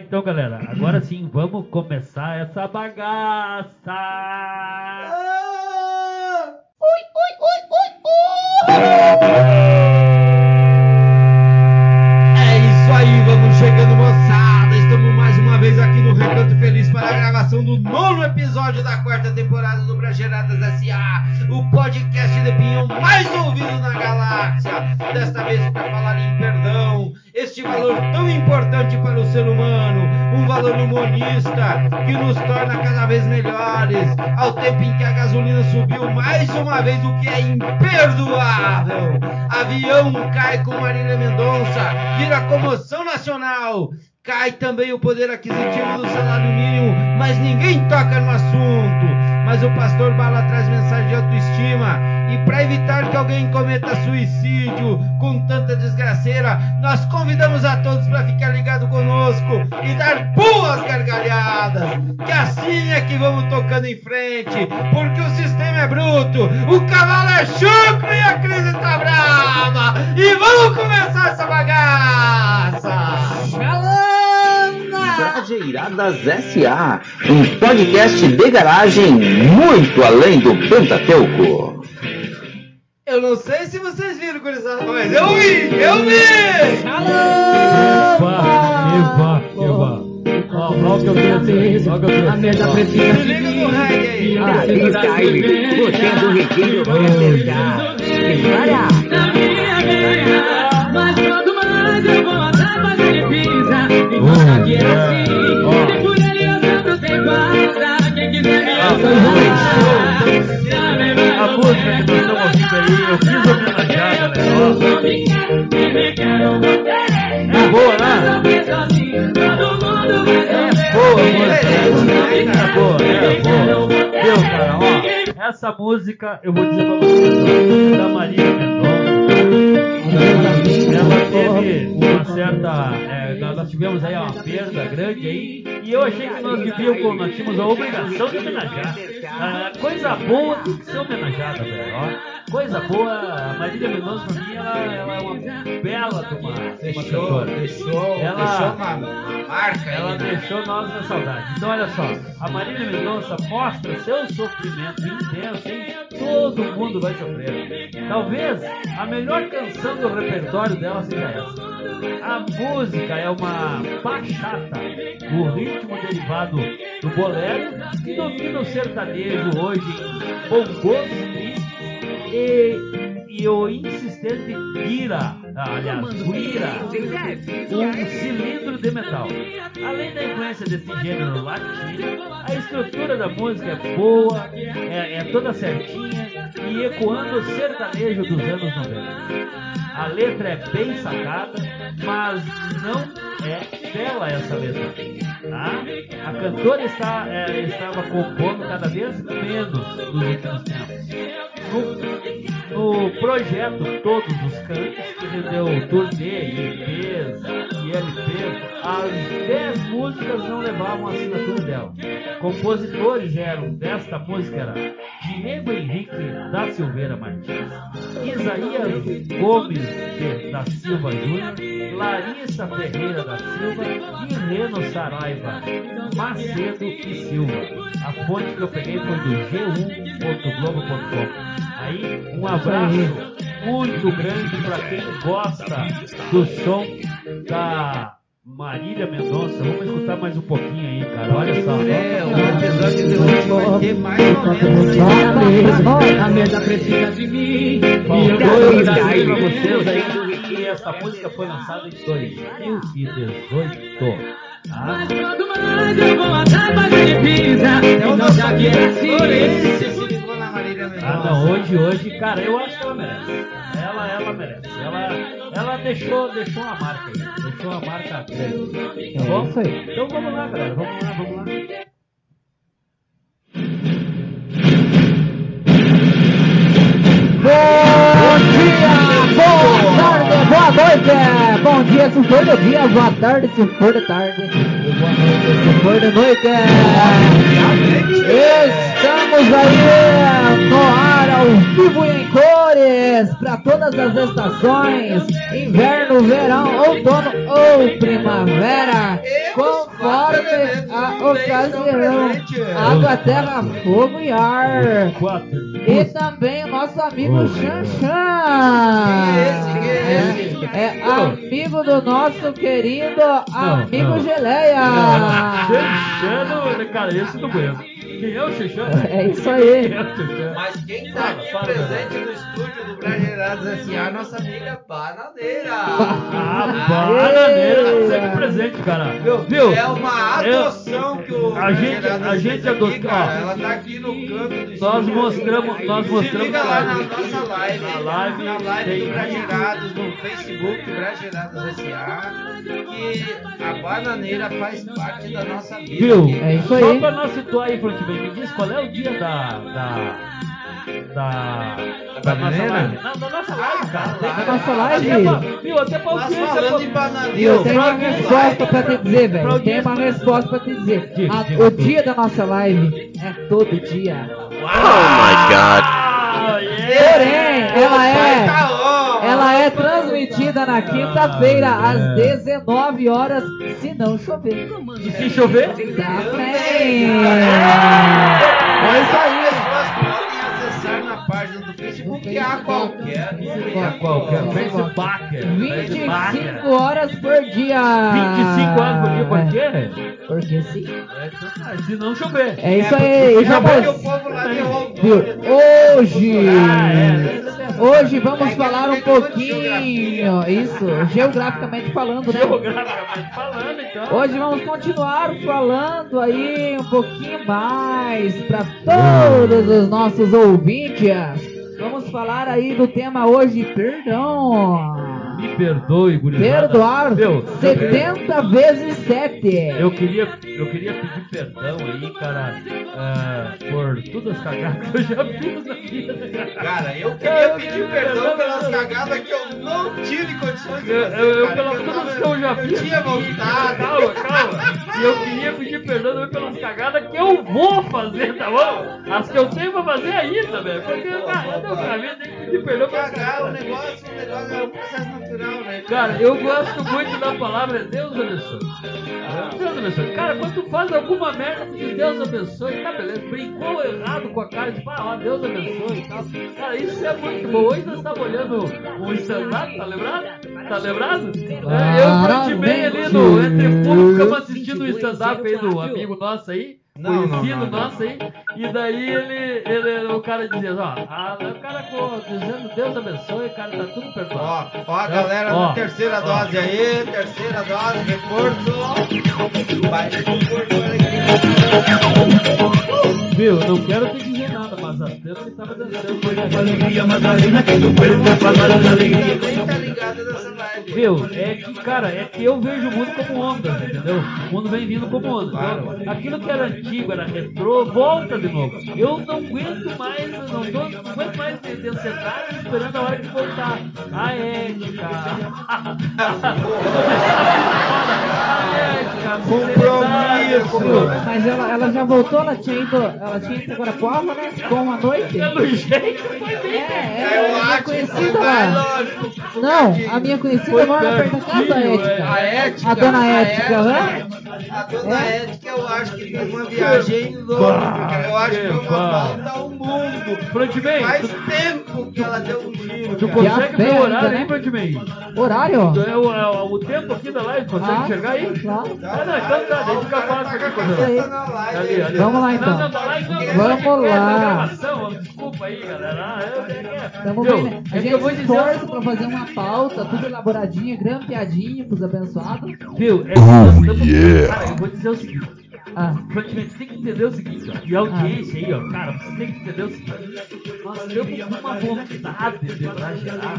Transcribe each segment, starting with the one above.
Então, galera, agora sim, vamos começar essa bagaça! É isso aí, vamos chegando, moçada. Estamos mais uma vez aqui no Recanto Feliz para a gravação do nono episódio da quarta temporada do Brageradas S.A., o podcast de pinhão mais ouvido na galáxia. Desta vez para falar em perdão, este valor tão importante para o ser humano, um valor humanista que nos torna cada vez melhores, ao tempo em que a gasolina subiu mais uma vez, o que é imperdoável. Avião cai com Marília Mendonça, vira comoção nacional. Cai também o poder aquisitivo do salário mínimo, mas ninguém toca no assunto. Mas o pastor Bala traz mensagem de autoestima. E para evitar que alguém cometa suicídio com tanta desgraceira, nós convidamos a todos para ficar ligado conosco e dar boas gargalhadas. Que assim é que vamos tocando em frente, porque o sistema é bruto, o cavalo é chucro e a crise tá brava. E vamos começar essa bagaça! Trajeiradas SA, um podcast de garagem muito além do Pentateuco. Eu não sei se vocês viram, gurizada, mas eu vi! Eu vi! Eba, eba, eba. Ó, ó o que eu trouxe, ó o que eu A mesa trouxe. precisa Se liga no reggae aí! Ah, você é do Riquinho vai acertar. Dispara! Na minha vida, mas quanto mais eu vou atrás, mais ele pisa. Enquanto aqui é assim, música que vocês estão ouvindo aí, eu quero você. É boa, né? É boa, música. É boa, é boa. Meu, cara, ó, essa música, eu vou dizer pra vocês, ó, da Maria Mendonça. Ela teve uma certa. É, nós nós tivemos aí uma perda grande aí. E eu achei que nós devíamos, nós tínhamos a obrigação de homenagear. Ah, coisa boa tem que ser homenageada, velho. ó. Coisa boa, a Marília Mendonça pra mim, ela, ela é uma bela de uma, de uma Deixou, cantora. deixou, Ela- deixou uma, marca Ela aí, né? deixou nós na saudade. Então, olha só, a Marília Mendonça mostra seu sofrimento intenso, hein? Todo mundo vai sofrer. Talvez a melhor canção do repertório dela seja essa. A música é uma bachata, o ritmo derivado do bolero, que domina o sertanejo hoje em bongos tristes e, e o insistente guira, aliás, guira, um cilindro de metal. Além da influência desse gênero latino, a estrutura da música é boa, é, é toda certinha e ecoando o sertanejo dos anos 90. A letra é bem sacada, mas não é bela essa letra. Tá? A cantora está, é, estava compondo cada vez menos nos últimos tempos. No, no projeto Todos os Cantos, que rendeu turnê, EPs e LPs, as 10 músicas não levavam a assinatura dela. Compositores eram desta música era Diego Henrique da Silveira Martins, Isaías Gomes de- da Silva Júnior, Larissa Ferreira da Silva e Reno Saraiva Macedo e Silva. A fonte que eu peguei foi do g1.globo.com. Aí, um abraço muito grande para quem gosta do som da Marília Mendonça. Vamos escutar mais um pouquinho aí, cara. Olha só. É, o episódio de hoje vai ter mais ou menos aí. A mesa precisa de mim. E eu vou dar pra ele. vocês aí que essa música foi lançada em 2018. Tá? Quanto mais eu vou atrás, mais ele pisa. É o Então nosso já que é assim. Esse se ligou na Marília Mendonça. Ah, não, hoje, hoje, cara, eu acho que ela merece. Ela, ela merece. Ela, ela deixou, deixou uma marca aí. Deixou uma marca grande. Tá bom? Então vamos lá, galera. Vamos lá, vamos lá. Bom boa noite. Bom dia se for de dia, boa tarde se for de tarde. E boa noite se for de noite. Estamos aí no ar ao vivo e em cores para todas as estações: inverno, verão, outono ou primavera. Com ocasião. Água, terra, fogo e ar. E também o nosso amigo. Xanxan. É é? É, é amigo do nosso querido amigo não. Geleia. Xexano, cara, esse não conheço. Quem é o Xexano? É isso aí. É? Mas quem tá aqui presente no estúdio do Brasileirados S.A. nossa amiga Bananeira. Ah, bananeira, tá sempre presente, cara. Viu? É uma Eu- adoção que o a gente- a gente fez aqui, adotou- cara. Ela tá aqui no canto do estúdio. Nós mostramos, nós Se mostramos liga lá na nossa live, Na live na live tem- do Bragerados, no Facebook Bragerados S.A. Que a bananeira faz parte da nossa vida. Viu? É isso Só aí. pra nós situar aí, Frontman, me diz qual é o dia da. da. Da. da nossa bananeira? live. Da nossa live, cara. Ah, Da nossa live. Até pra, viu, até pra falando em bananeira. Eu tenho uma resposta pra te dizer, velho. Tem audiência- uma resposta pra te dizer. A- o dia da nossa live é todo dia. Ah, yeah. Porém, ela é. tá. Ela é transmitida na quinta-feira às 19 horas, se não chover. E se chover? Também. É isso aí. A qualquer momento. Qualquer. Facebook. 25 horas por dia. 25 anos por dia, por quê? Porque sim. É, se não chover. É isso aí. Já porque o povo lá de? Hoje. Ah, é. Hoje vamos falar um pouquinho. Isso, geograficamente falando, né? Geograficamente falando, então. Hoje vamos continuar falando aí um pouquinho mais para todos os nossos ouvintes. Vamos falar aí do tema hoje, perdão. Me perdoe, gurizada. Perdoar Meu, 70 vezes 7. Eu queria, eu queria pedir perdão aí, cara, ah, por todas as cagadas que eu já fiz na vida. Cara, eu queria pedir perdão pelas cagadas que eu não tive condições de Eu, fazer. eu, eu cara, pelas que todas que eu já fiz. Eu tinha vontade. Calma, calma. E eu queria pedir perdão também pelas cagadas que eu vou fazer, tá bom? As que eu tenho pra fazer ainda, velho. Porque, cara, eu pra mim tem que pedir perdão pelas Cagar, o cagadas. negócio, o negócio é um processo né? Cara, eu gosto muito da palavra Deus abençoe. Deus abençoe. Cara, quando tu faz alguma merda, tu diz Deus abençoe, tá beleza. Brincou errado com a cara, tipo, ah, ó, Deus abençoe e tal. Cara, isso é muito bom. Hoje nós estávamos olhando um stand-up, tá lembrado? Tá lembrado? É, eu o Frontman ali no Entre Público ficamos assistindo um stand-up aí do amigo nosso aí. Não, não, não, não. nosso aí, e daí ele, ele, o cara dizia, ó, ah, o cara dizendo Deus abençoe, cara, tá tudo perdoado. Ó, ó a galera Ó, terceira ó. dose aí, terceira dose, reforço. Vai. Viu, não quero te dizer nada, mas a Tela estava dançando com ele. Também tá ligado nessa Viu, é que, cara, é que eu vejo o mundo como ondas, entendeu? O mundo vem vindo como ondas. Então, aquilo que era antigo, era retrô, volta de novo. Eu não aguento mais, eu não, tô, não aguento mais de sentar esperando a hora de voltar. A ética. a ética, Compromisso. Mas ela, ela já voltou, ela tinha ido, ela tinha ido agora prova, né? Com a noite. Pelo jeito, foi bem. É, Eu é, a minha acho que foi conhecida mais lá. longe. Não, a minha conhecida Foi mora da pertinho, Ética. A ética. A dona a Ética, hã? A dona É? Ética, eu acho que fez uma viagem louca, porque eu acho que foi uma Bah. volta ao mundo. Frontman, Faz tu, tempo que ela deu um giro. tu cara. Consegue ver o ainda, horário né? aí, Frontman? Horário? É o, é o- o tempo aqui da live, consegue Ah, enxergar aí? claro. Ah, não, então tá, daí fica fácil aqui, coisa. Vamos lá, então. Não, não, da live não, Vamos lá. desculpa aí, galera. Ah, eu, é, é, Tamo bem, né? A É que gente eu vou se dizer. esforça pra fazer uma pauta, tudo elaboradinha, grampeadinha pros abençoados. Viu? É estamos. Cara, eu vou dizer o seguinte. Ah, Praticamente, você tem que entender o seguinte, ó. E a audiência aí, ó, cara, você tem que entender o seguinte. Nós com uma vontade de bragear.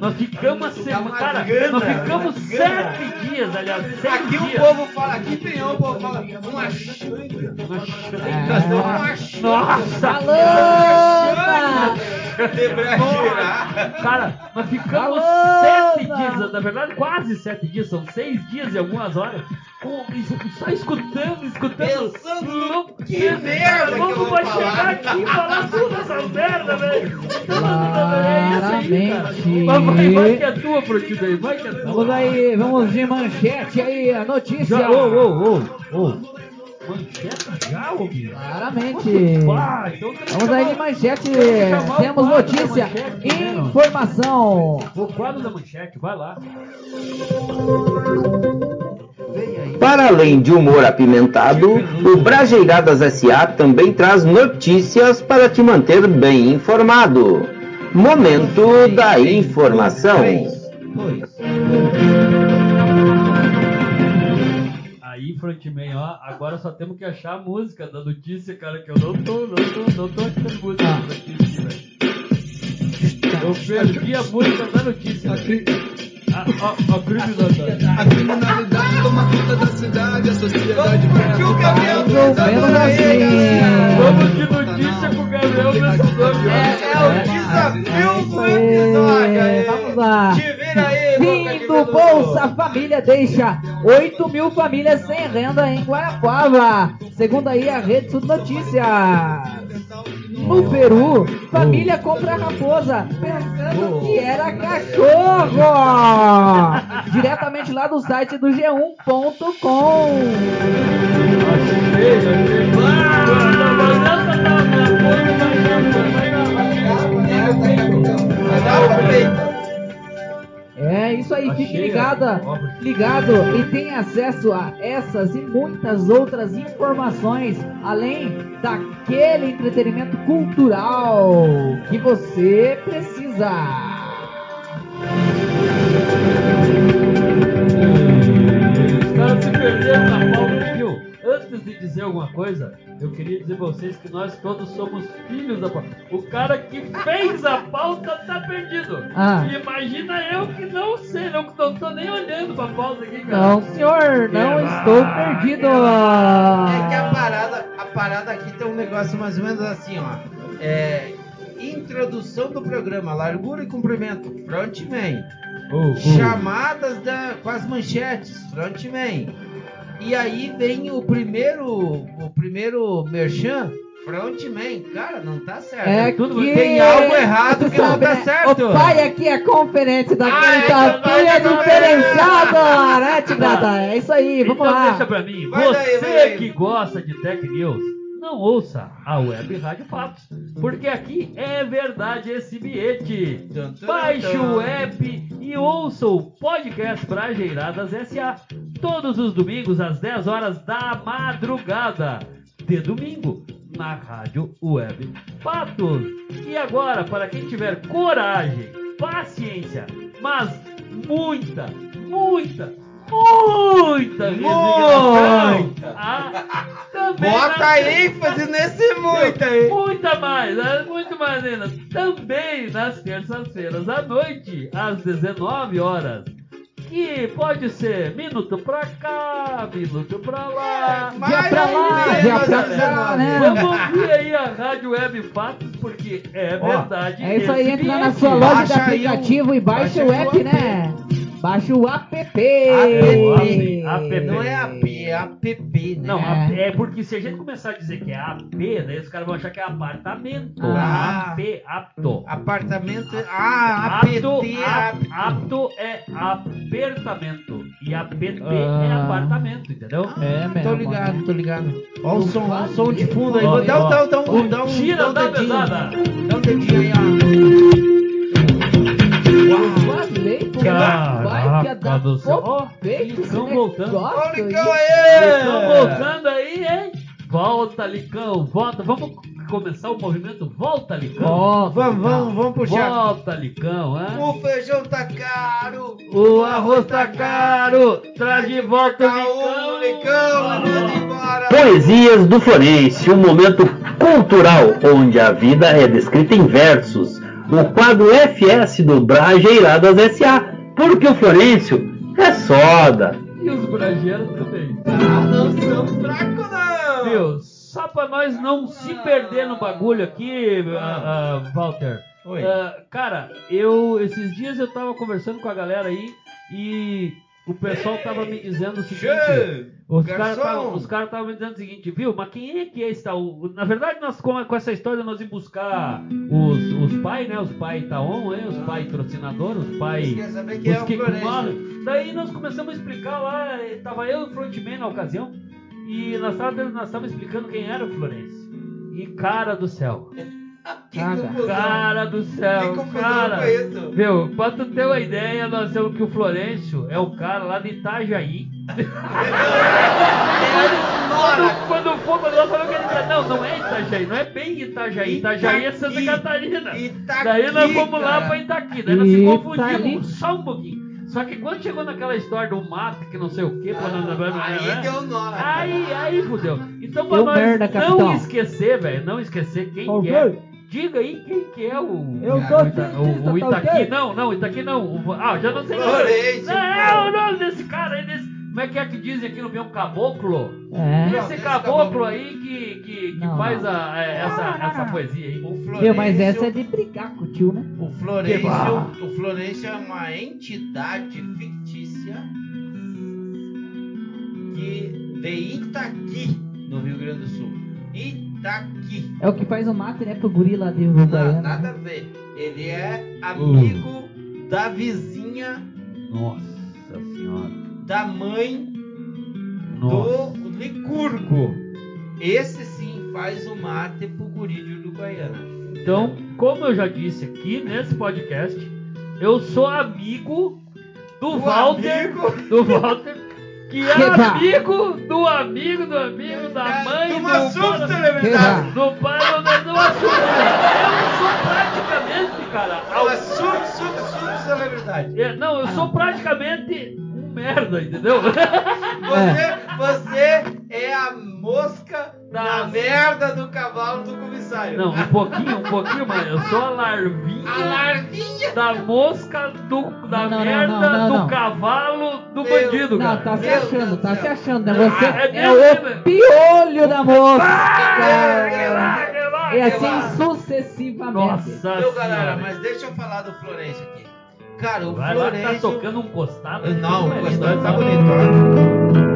Nós ficamos a semana. uma Cara, nós ficamos uma sete dias, aliás, sete Aqui o dias. povo fala, aqui tem o povo fala, uma xanga. Nós damos uma xanga. Nossa! Alô! Bragear. Cara, nós ficamos Alô, sete dias, na verdade quase sete dias, são seis dias e algumas horas, só escutando, escutando. Pensando Louco, que merda que eu vai falar. chegar aqui e falar tudo essas merda, velho. É isso aí, cara. Claramente. Mas vai, vai que é tua, Protidei, vai que é tua. Vamos aí, vamos de manchete aí, a notícia. Já, ô, ô, ô. Manchete já, ô? Claramente. Então Vamos aí de manchete. temos notícia, manchete, né, informação. O quadro da manchete, vai lá. Para além de humor apimentado, o Brajeiradas SA também traz notícias para te manter bem informado. Momento da informação. Aí, Frontman, ó, agora só temos que achar a música da notícia, cara, que eu não tô, não tô, não tô achando música da notícia, velho. Eu perdi a música da notícia. velho. A, criminalidade. A criminalidade toma conta da cidade, a sociedade Porque o Gabriel assim. Vamos de notícia com o Gabriel Vencedor. É, é o É desafio do episódio aí. Vamos lá. Te vira aí, boca de Fim do. Bolsa Família deixa 8 mil famílias sem renda em Guarapuava. Segundo aí a Rede Sul Notícias. No Peru, família compra raposa pensando que era cachorro. Diretamente lá do site do G1.com. Achei, achei. Ah, mas É isso aí, fique ligada, ligado e tenha acesso a essas e muitas outras informações, além daquele entretenimento cultural que você precisa. Caras se perderam na viu? Antes de dizer alguma coisa, eu queria dizer pra vocês que nós todos somos filhos da pauta. O cara que fez a pauta tá perdido. Ah. Imagina eu que não sei, não, não tô nem olhando pra pauta aqui, cara. Não, senhor, não Que estou perdido. É que a parada, a parada aqui tem um negócio mais ou menos assim, ó. É. Introdução do programa, largura e comprimento, frontman. Oh, oh. Chamadas da, com as manchetes, frontman. E aí vem o primeiro, o primeiro merchan, frontman. Cara, não tá certo. É tudo que tem algo errado tu que não tá né? certo. O pai aqui é conferente daquele Ah, então tapinha vai, vai, diferenciado, né, Tigrada? É isso aí, vamos então lá. deixa pra mim, Vai você daí, vai daí. que gosta de Tech News, não ouça a Web Rádio Fatos, porque aqui é verdade esse bilhete. Baixe o app e ouça o podcast Brajeiradas SA todos os domingos às 10 horas da madrugada de domingo na Rádio Web Fatos. E agora, para quem tiver coragem, paciência, mas muita, muita, muita Muita. a- também Bota ênfase nesse muito aí. Muita mais, né? muito mais ainda. Também nas terças-feiras à noite, às 19 horas. Que pode ser minuto pra cá, minuto pra lá. É, mais Dia pra lá, dia pra né? cá, né? Vamos ouvir aí a Rádio Web Fatos, porque é Ó, verdade. É isso aí, entra na sua loja de aplicativo e baixa o app, né? Baixa o app. App. App. Não é AP, é app, né? Não, É. é porque se a gente começar a dizer que é AP, daí os caras vão achar que é apartamento. Ah. AP, apto. Apartamento. Ah, Apto, APT. ap- apto. apto é apertamento e APT é Ah. apartamento, entendeu? É mesmo. Tô ligado, tô ligado. Ó o som, ó o som de fundo aí. Dá, ó. dá, dá, um- dá um Tira dá um dedinho. Dá um dedinho aí, ó. Dar do céu. Ó, Licão voltando. o Licão aí. Estão aí! voltando aí, hein? Volta, Licão, volta. Vamos começar o movimento Volta, Licão. Ó, Vamos, vamos, vamos puxar. Volta, Licão, hein? O feijão tá caro. O arroz tá caro, traz de volta o Licão. Licão, embora. Poesias do Florencio, um momento cultural onde a vida é descrita em versos. O quadro FS do Brajeiradas SA, porque o Florencio é soda. E os brasileiros também. Ah, não são fracos, não. Viu? Só pra nós não se perder no bagulho aqui, ah, ah, Walter. Oi. Ah, cara, eu esses dias eu tava conversando com a galera aí e o pessoal tava me dizendo o seguinte. Os caras estavam me dizendo o seguinte, viu? Mas quem é que é esse tal? O- Na verdade, nós com, com essa história nós íamos buscar os, os pais, né? Os pais Itaon, hein? os pais patrocinadores, os pais. Quer saber quem Os é o que comandam. Daí nós começamos a explicar lá, eh, tava eu e o frontman na ocasião. E nós estávamos explicando quem era o Florencio. E cara do céu. Que Cara. confusão. Cara do Que céu, confusão cara. Viu, pra tu ter uma ideia, nós temos que o Florencio é o cara lá de Itajaí. Quando, quando for, quando nós falamos que ele não, não é Itajaí, não é bem Itajaí. Itajaí é Santa. Catarina. Itaqui, Daí nós fomos lá pra Itaqui, daí nós se confundimos só um pouquinho. Só que quando chegou naquela história do mato, que não sei o que, Aí deu nó. né? Aí, aí fudeu. Então pra Deu nós merda, não capitão. esquecer, velho, não esquecer quem que é. Diga aí quem que é o. Eu o, sou cientista, o, o tá Itaqui. ok? Não, não, Itaqui não. O- ah, já não sei Florencio, Não, é o nome desse cara aí, desse. Como é que é que dizem aqui no meu caboclo? É. Não, Esse esse caboclo caboclo. aí que, que, que Não, faz não. A, é, essa, essa poesia aí. O Florencio, Viu, mas essa é de brigar com o tio, né? o Florencio, o Florencio é uma entidade fictícia que de Itaqui, no Rio Grande do Sul. Itaqui. É o que faz o mate, né, pro guri lá de Não, Uruguaiana. nada a ver. Ele é amigo da vizinha Nossa senhora. da mãe Nossa. do Licurgo. Esse sim faz o mate pro guri de Uruguaiana. Então, como eu já disse aqui nesse podcast, eu sou amigo do O Walter. amigo Do Walter. Que é amigo do amigo do amigo da mãe do. Eba. do pai do, do, do assunto. Eu sou praticamente, cara. É uma sub, sub, subcelebridade. É, não, eu sou praticamente um merda, entendeu? Você, você é a mosca Da- na merda do cavalo do comissário. Não, um pouquinho, um pouquinho, mas eu sou a larvinha. A larvinha. Da mosca do, da Não, não, merda não, não, do não. cavalo do Meu- bandido, Não, cara. tá se achando, tá se achando, né? Você Ah, é é, mesmo, né? o piolho da. Ah, que lá, E assim sucessivamente. Nossa Meu galera, senhora. mas deixa eu falar do Florencio aqui. Cara, o Vai lá que tá tocando um costado. Não, que o costado tá bonito.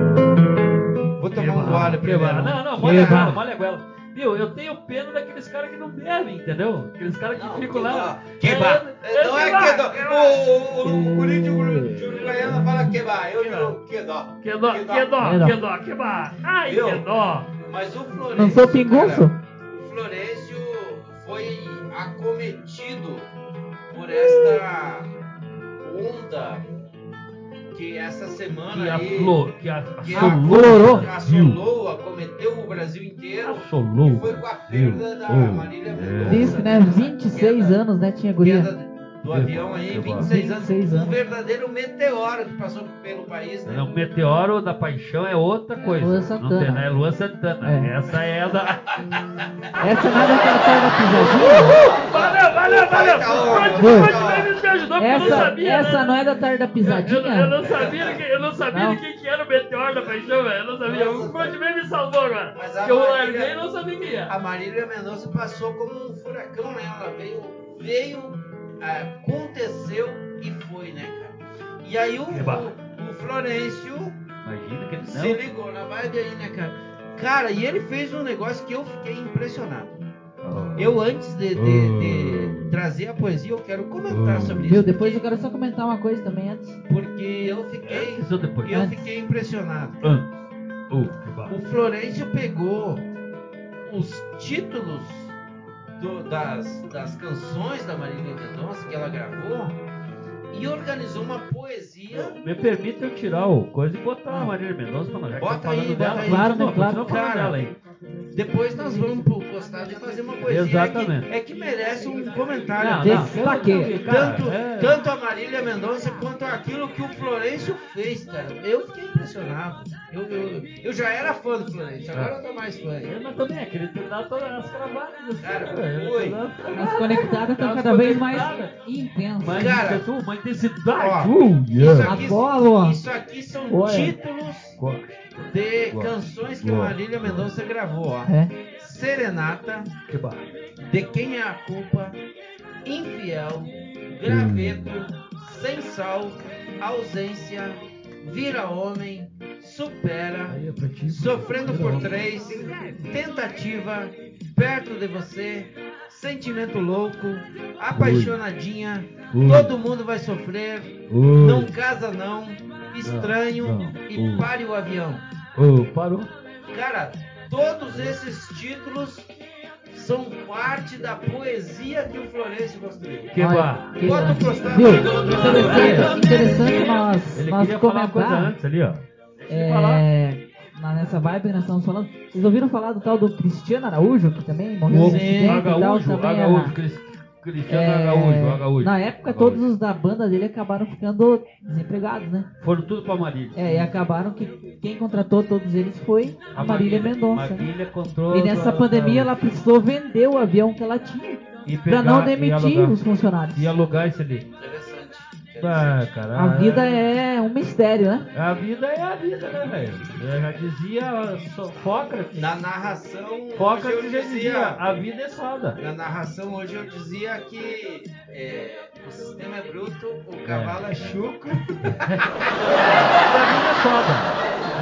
Vou tomar um gole primeiro. Não, não, molha a goela, molha a goela. Viu, eu tenho pena daqueles caras que não bebem, entendeu? Aqueles caras que Não, ficam lá. Queba. É, Não é queba, que dó. queba. O, o, o guri de Uru- de Uruguaiana fala queba. Eu digo que dó. Que dó, Que dó. que dó, Que dó. que dó, que dó. Ai, Viu? que dó. Mas o Florencio. Não sou pinguço? o Florencio foi acometido por esta onda que essa semana Que a aí. flor, que a que Aflorou. a- assolou, acometeu o Brasil inteiro. assolou. Que foi com a perda da Oh, Marília é. Mendonça. Disse, né? 26 anos, né? Tinha guria. Do avião aí, Que 26 anos. 26 Um verdadeiro meteoro que passou pelo país, né? Não, o meteoro da paixão é outra coisa. Luan Não Santana. tem, né? É Luan Santana. É. Essa é a da. Essa nada que ela sai da pisadinha? Valeu, valeu, valeu! Tá, Pronto, tá. ajudou porque eu não Essa, sabia. essa né? não é da tarde da Eu, eu, pisadinha? eu não sabia, que, eu não sabia Não. quem que era o meteoro da paixão, velho. Eu não sabia. Nossa, o Frontman me salvou agora. Mas eu Marília- larguei e não sabia quem era. A Marília Mendonça passou como um furacão, né? Ela veio, veio, ah, aconteceu e foi, né, cara? E aí o, o, o Florencio Imagina que ele se não. ligou na vibe aí, né, cara? Cara, e ele fez um negócio que eu fiquei impressionado. Oh. Eu, antes de, de- de trazer a poesia, eu quero comentar sobre isso. Viu, depois eu quero só comentar uma coisa também antes. Porque eu fiquei, Antes ou depois? eu fiquei impressionado. Antes. Barra. O Florencio pegou os títulos do- das, das canções da Marília Mendonça que ela gravou e organizou uma poesia. Me permita eu tirar o coisa e botar a Marília Mendonça pra nós. Já que Bota tá falando aí, dela. bota aí. Claro, né, claro. falando Cara, aí. Depois nós vamos pro postado e fazer uma poesia. Exatamente. É que, é que merece um comentário. Não, não, Destaque. Tanto, é- tanto a Marília Mendonça quanto aquilo que o Florencio fez, cara. Eu fiquei impressionado. Eu, eu, eu já era fã do Florencio, agora eu tô mais fã. É, Mas também, aquele terminar todas as cravadas. assim, Cara, velho. oi. As conectadas estão cada vez mais intensas. Cara, intenso, uma intensidade. ó, Isso aqui, Apolo. isso aqui são títulos de canções que a Gosto. Marília Mendonça gravou, ó. É. Serenata, Que. De Quem é a Culpa, Infiel, Graveto, Sem Sal, Ausência, Vira Homem, Supera, é. Sofrendo por Três, Tentativa, Perto de Você, Sentimento Louco, Apaixonadinha, Ui. Todo Mundo Vai Sofrer, Ui. Não Casa Não, Estranho Não, não. e Ui. Pare o Avião. Ô, parou. Cara, todos esses títulos são parte da poesia que o Florencio construiu. Que que- Bota o Viu? Interessante, interessante nós, Ele nós queria falar uma coisa comentar antes ali, ó. É, na- nessa vibe que nós estamos falando. Vocês ouviram falar do tal do Cristiano Araújo, que também morreu Sim. acidente e tal, também era- Agaújo, Cris- Cristiano é, Agaújo, Agaújo. Na época, Agaújo. todos os da banda dele acabaram ficando desempregados, né? Foram tudo pra Marília. É, e acabaram que quem contratou todos eles foi a Marília Mendonça. né? Marília. E nessa pandemia ela precisou vender o avião que ela tinha e pra pegar- não e demitir alugar- os funcionários. E alugar esse ali. Ah, cara. A vida é um mistério, né? A vida é a vida, né, velho? Eu já dizia Sócrates. Na narração, hoje Sócrates já dizia, dizia, a vida é soda. na narração hoje eu dizia que é, o sistema é bruto, o cavalo é, chucro. A vida é soda.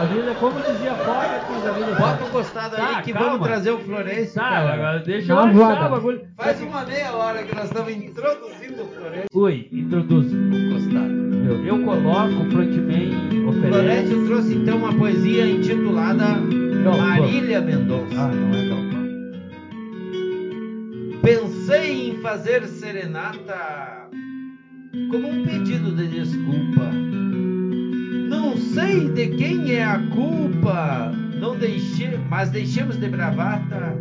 A vida, como dizia Sócrates, a vida é Bota o costado aí Tá, que calma. vamos trazer o Florencio. Tá, cara. agora deixa eu uma achar o bagulho. Faz uma meia hora que nós estamos introduzindo o Florencio Ui, introduz. no costado. Eu, eu coloco, o frontman O oferece. Florencio trouxe então uma poesia intitulada. Marília Mendonça. Ah, não é Galvão. Pensei em fazer serenata como um pedido de desculpa. Não sei de quem é a culpa, não deixe, mas deixemos de bravata.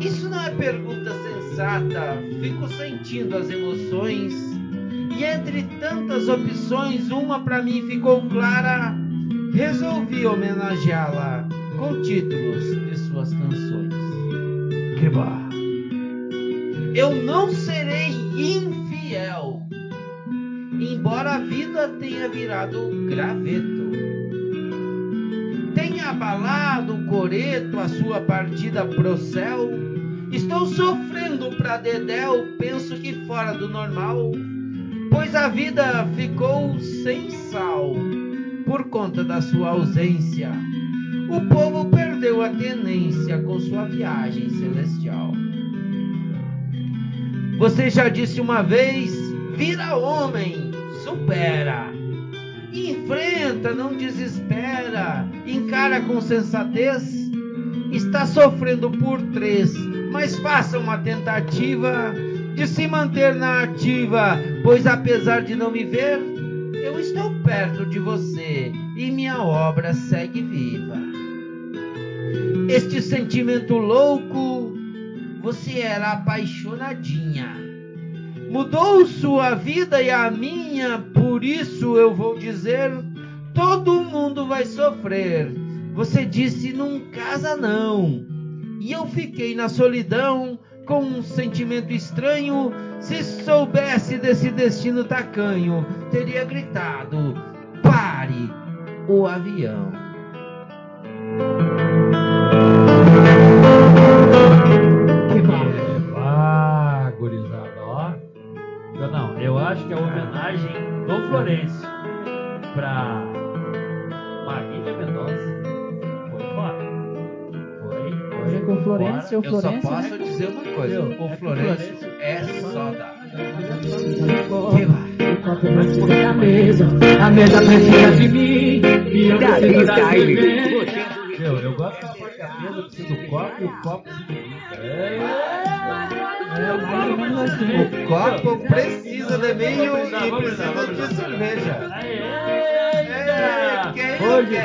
Isso não é pergunta sensata, fico sentindo as emoções. E entre tantas opções, uma pra mim ficou clara. Resolvi homenageá-la com títulos de suas canções. Que bar. Eu não serei infiel, embora a vida tenha virado graveto. Tenha abalado o coreto a sua partida pro céu. Estou sofrendo pra Dedéu, penso que fora do normal, pois a vida ficou sem sal por conta da sua ausência. O povo perdeu a tenência com sua viagem celestial. Você já disse uma vez: vira homem, supera. Enfrenta, não desespera, encara com sensatez. Está sofrendo por três, mas faça uma tentativa de se manter na ativa, pois apesar de não me ver, eu estou perto de você e minha obra segue viva. Este sentimento louco você era apaixonadinha. Mudou sua vida e a minha, por isso eu vou dizer: todo mundo vai sofrer. Você disse não casa não. E eu fiquei na solidão com um sentimento estranho. Se soubesse desse destino tacanho, teria gritado: pare o avião. Ah, gurizada, ó. Eu não, eu acho que a homenagem do Florencio pra Marília Mendonça foi foda. Foi, foi. É que o Florencio, o Eu só Florencio, posso né? dizer uma coisa: Meu, o é que o Florencio Florencio- é soda. A mesa, a mesa precisa de mim e eu preciso da cerveja. Meu, eu gosto da parte da mesa precisa do copo e o copo precisa do É, É, assim. O copo precisa de brindar, e precisa de cerveja. Hoje,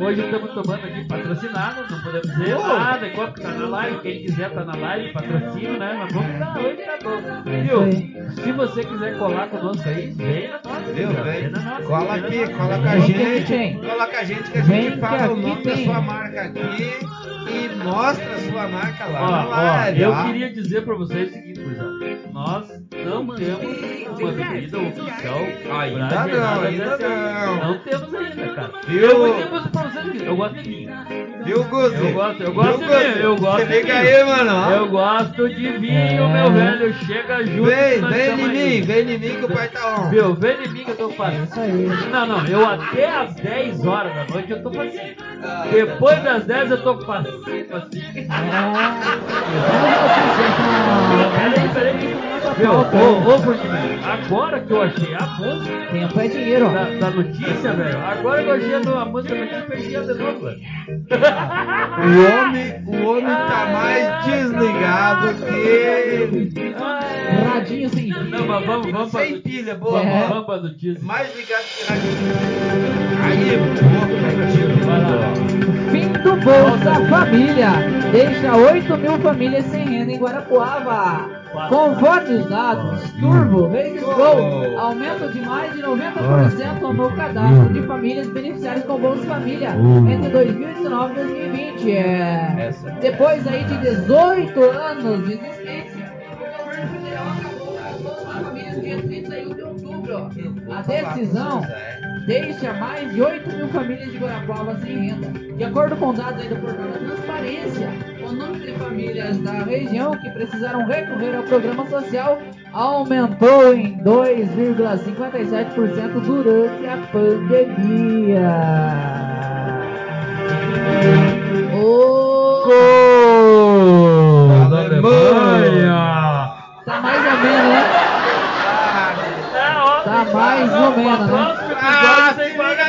hoje, estamos tomando aqui patrocinado, não podemos dizer Oh. nada, enquanto que tá na live, quem quiser tá na live, patrocínio, né? Mas vamos dar, hoje tá bom. É Viu? Se você quiser colar conosco aí, vem na nossa. Viu, vem? Cola aqui, cola com a gente. Cola com a gente que a gente fala o nome da sua marca aqui e mostra a sua marca lá Ó, eu queria dizer pra vocês o seguinte, gurizada. Nós não temos uma bebida oficial. Ainda pra não, ainda não. Não temos ainda, cara. Viu? Eu vou dizer pra vocês o seguinte, eu gosto de vinho. Viu, Guzi? Eu gosto, eu gosto Viu, de vinho, Guzi? eu gosto Se de liga vinho. aí, mano. Eu gosto de vinho, É. meu velho. Chega junto. Vem, nós vem em mim, vem em mim que o pai tá on. Meu, vem em mim que eu tô É fazendo. isso aí. Não, não, eu até às 10 horas da noite eu tô fazendo. Depois das 10 eu tô fazendo assim. É. Peraí, peraí. Falta. Ô, ô, Ferdinand, agora que eu achei a música Tempo é dinheiro. da, da notícia, velho. Agora que eu achei a, a música da notícia, perdi de novo, velho. O homem, o homem tá mais desligado que. Radinho sem fio. Não, mas vamos, vamos pra Sem pilha, boa, É. Vamos pra notícia. Mais ligado que radinho. Fim do Bolsa Família deixa 8 mil famílias sem renda em Guarapuava. Conforme os dados, Turbo registrou aumento de mais de 90% no cadastro de famílias beneficiárias com Bolsa Família entre 2019 e 2020. É, depois aí de 18 anos de existência, o governo acabou com Bolsa Famílias dia 31 de outubro. A decisão deixa mais de 8 mil famílias de Guarapuava sem renda. De acordo com dados aí do portal da Transparência, o número de famílias da região que precisaram recorrer ao programa social aumentou em 2,57% durante a pandemia. Ô, Gol da Alemanha. Tá mais ou menos, né? Tá tem mais ou menos, né? Episódio Ah, tem se quadro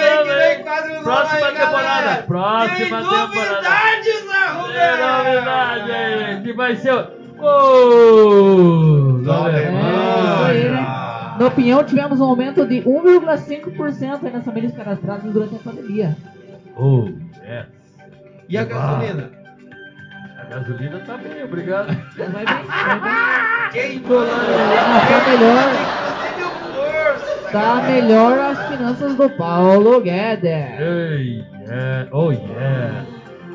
quadro novo Próxima aí, temporada. galera. Próxima Tem temporada. novidades, Tem novidade aí, que vai ser o Da É. Na opinião, tivemos um aumento de 1,5% aí nas famílias cadastradas durante a pandemia. Oh, yes. E a gasolina? A gasolina tá bem, obrigado. Vai bem, vai bem. Quem manda? Ah, tá melhor. Tá melhor as finanças do Paulo Guedes. Ei, yeah, oh yeah.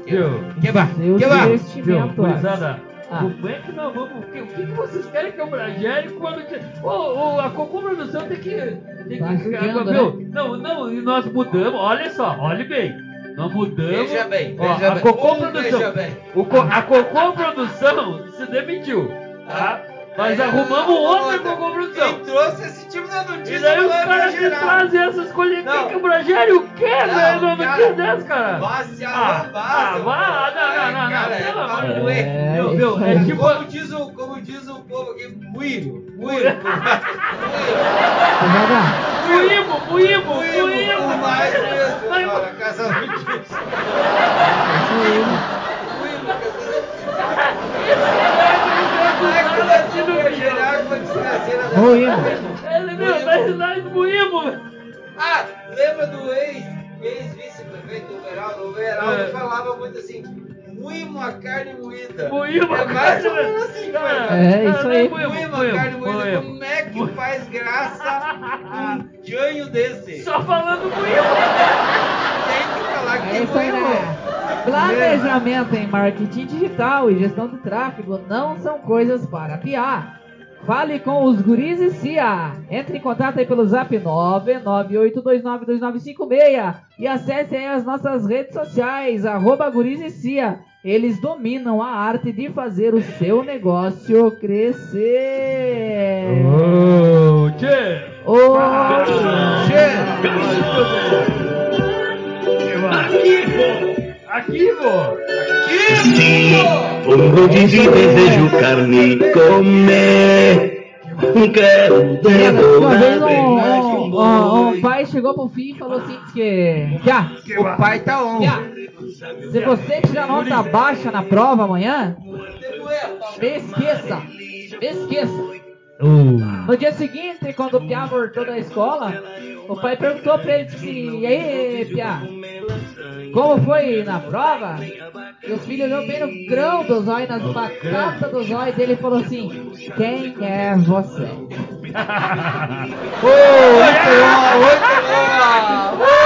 Viu? Que vá, Seus que vá. Viu, investimentos. gurizada? Ah. Como é que nós vamos. O que, o que vocês querem que eu bragere quando. Ô, ô, a Cocô Produção tem que. Tem Tá que judiando, viu? Não, não, e nós mudamos, olha só, olhe bem. Nós mudamos. Veja bem, Ó, veja a bem. Cocô Um, Produção. veja bem. O co- a Cocô Produção se demitiu, tá? Nós Aí, arrumamos outra. Cocô Produção. Quem trouxe esse tipo de notícia E daí os caras que trazem essas coisas Não. aqui que o Bragério o quê, velho? Não, não cara, dessa, cara. Vá se Ah, arrombar, ah, vá, não, não, não, não, Cara, é pelo amor de Deus. moer. É, Meu, meu, é aí. tipo. Como diz, o, como diz o povo aqui, muiro. Joga. Muimo, muimo, Muiro, muimo. mais mesmo, cara, casa notícia. Isso aí, né? Moímos. Ele, meu, nós, nós muimo. Ah, lembra do ex, ex-vice-prefeito, o Beraldo? O Beraldo É. falava muito assim, muimo a carne moída. Muimo É a mais carne menos assim, cara. É, isso aí. Muimo a carne moída. Como é que faz graça um janho desse? Só falando muimo. Tem que falar que É tem Planejamento em marketing digital e gestão de tráfego não são coisas para piar. Fale com os guris e CIA. Entre em contato aí pelo zap 998292956 e acesse aí as nossas redes sociais, arroba guris e CIA. Eles dominam a arte de fazer o seu negócio crescer. Oh, tchê. Ô, Aqui, vô. Um rodízio e desejo carne comer. Quero Uma vez devorar bem mais que um, um um- boi. um pai chegou pro fim e falou assim que. Já, O pai tá on. já. Se você tirar nota baixa na prova amanhã, me esqueça. Me esqueça. No dia seguinte, quando o Piá voltou da escola, o pai perguntou pra ele disse, e aí, Piá, como foi na prova? E o filho olhou bem no grão do zóio, nas batatas do zóio dele e falou assim, quem é você? Que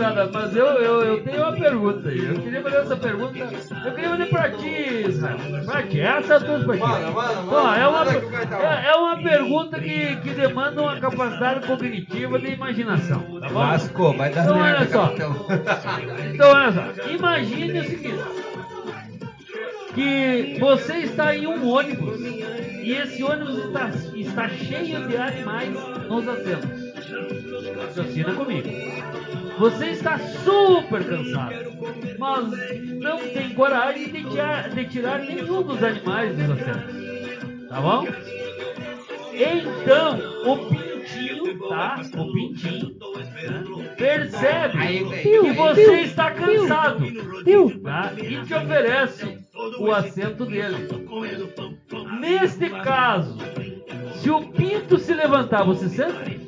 gurizada, mas eu, eu, eu tenho uma pergunta aí. Eu queria fazer essa pergunta. Eu queria fazer pra ti, Israel. Pra ti, essa é a tua pra ti. Manda, manda, Ó, manda, é, uma, é, é uma pergunta que, que demanda uma capacidade cognitiva de imaginação. Tá bom? Lascou, vai dar Então, olha merda, só. capitão. Então, olha só, imagine o seguinte: que você está em um ônibus e esse ônibus está, está cheio de animais nos assentos. Raciocina comigo. Você está super cansado. mas não tem coragem de tirar, de tirar nenhum dos animais dos oceanos. Tá bom? Então, o pintinho, tá? O pintinho né, percebe Aí, que você está cansado tá? e te oferece o assento dele. Neste caso, se o pinto se levantar, você senta?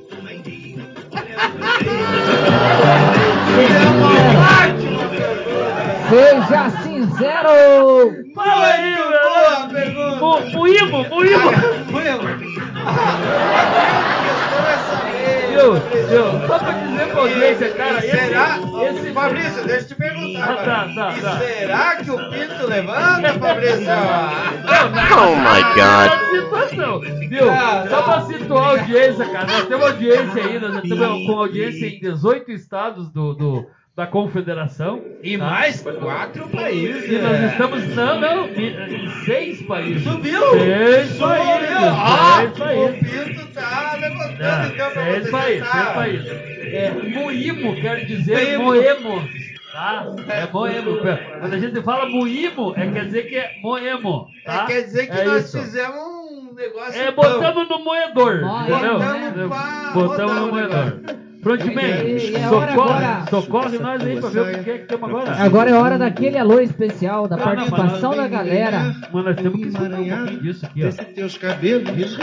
Seja sincero! Fala aí, boa velho! pergunta. Mu- Muímo, muímo! Viu? Viu? Só pra dizer pra audiência, cara, será? esse Fabrício, deixa eu te perguntar. Ah, tá, tá, E tá. será que o pinto levanta, Fabrício? Oh my god. situação. Viu? Ah, Só pra situar a audiência, cara. Nós temos audiência aí, nós estamos com audiência em 18 estados do, do- da Confederação. E tá? mais quatro países. E nós estamos. Não, não, em seis países. Subiu? Seis Subiu. países. Ah, Seis o países. pinto tá levantando, É, então, pra seis países, seis países. É, moímo quer dizer moemo. Tá? É moemo. Quando a gente fala moímo, é quer dizer que é moemo. Tá? É, quer dizer que É nós isso. fizemos um negócio. É, botamos no moedor. Moemos, entendeu? né? pra Botamos rodar no o moedor. Pronto, bem. e é hora Socorre, agora. socorre nós aí pra ver o que é que temos agora. Agora é hora daquele alô especial da não, participação da galera. Mas nós temos que escutar um pouquinho disso aqui, ó. Desce teus cabelos.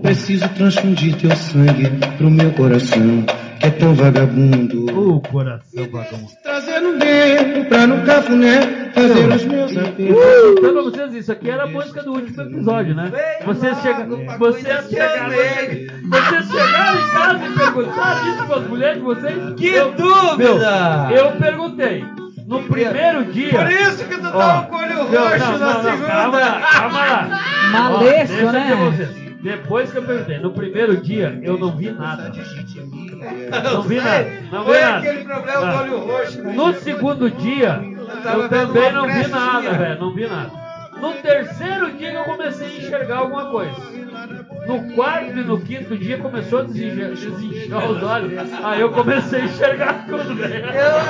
Preciso transfundir teu sangue pro meu coração, é tão vagabundo. O coração vagabundo. Trazer no dedo pra no cafuné fazer os meus apelos. Então pra vocês, isso aqui era a música do último episódio, né? Vocês, chega, vocês, chegaram, vocês chegaram em casa e perguntaram isso para as mulheres de vocês? Que Eu- dúvida! Meu, eu perguntei. No primeiro dia. Por isso que tu Ó, tava com o olho roxo não, na não, não, segunda. Calma lá, calma lá. Maleixo, Ó, né? Depois que eu perguntei, no primeiro dia eu não vi nada. Não vi nada, não vi Foi nada. aquele problema do olho roxo. né? No segundo dia, tava eu vendo também uma não vi frestinha. nada, velho. Não vi nada. No terceiro dia que eu comecei a enxergar alguma coisa. No quarto e no quinto dia começou a desinchar, desinchar os olhos. Aí eu comecei a enxergar tudo, velho. Eu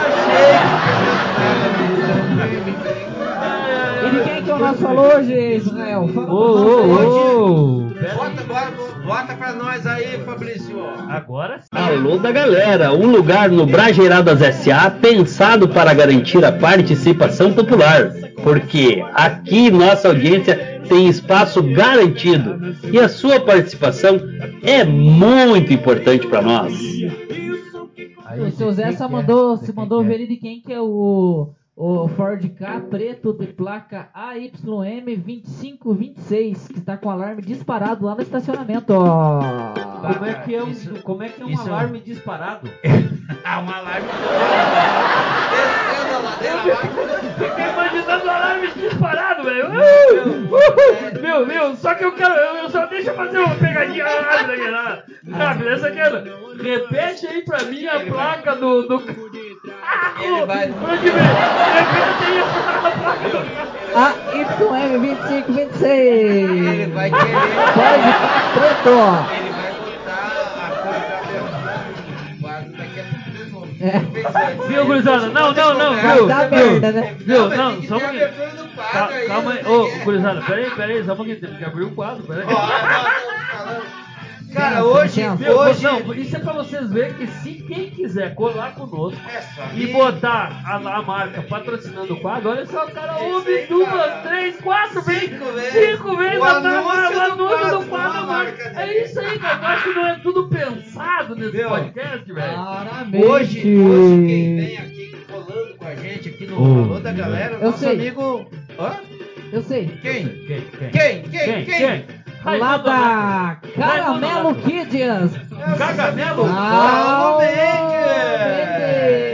E de quem que é o nosso alô hoje, Israel? Fala Ô, pra nós aí. ô, ô. achei. Bota agora, bota pra nós aí, Fabrício. Agora sim. Alô da galera, um lugar no Brajeiradas SA pensado para garantir a participação popular, porque aqui nossa audiência tem espaço garantido e a sua participação é muito importante para nós. O seu Zé só mandou, se mandou ver de quem que é o, o Ford K preto de placa AYM 2526, que está com alarme disparado lá no estacionamento, ó. Como é que é um, como é, que é um isso é um- alarme disparado? Ah, uma live. Descendo a ladeira abaixo. Fiquei imaginando o alarme disparado, velho. Uh, uh, Meu, meu, só que eu quero. Eu, eu só deixa eu fazer uma pegadinha rápida aqui, né? Rápida, essa aqui. Repete aí pra mim a placa do. do... Ele vai- Pra te ver. Repete aí a placa do. carro. AYM 2526. Ele vai querer. K preto. Ele vai botar a cor da. Quase daqui a pouco de novo. É. Fez antes. Viu, gurizada? Não, não, não, Vai viu? viu? merda, né? Viu? Não, tem só um ter a pouquinho. aí, Calma aí, não ô, gurizada, peraí, peraí, só um pouquinho, temos que abrir o quadro, peraí. Cara, hoje, hoje. não, isso é pra vocês verem que se quem quiser colar conosco É e botar a, a marca patrocinando o quadro, olha só, o cara ouve duas, três, quatro vezes, Cinco vezes. cinco vezes O anúncio o do quadro, do quadro. marca É isso aí, cara. Eu acho que não é tudo pensado nesse Meu, podcast, velho. Hoje, hoje quem vem aqui colando com a gente aqui no Oh. Alô da Galera, Eu nosso sei. amigo. Hã? Eu sei. Quem? Quem? Quem? Quem? Quem? Quem? Quem? Lá da Caramelo Kids. Cagamelo?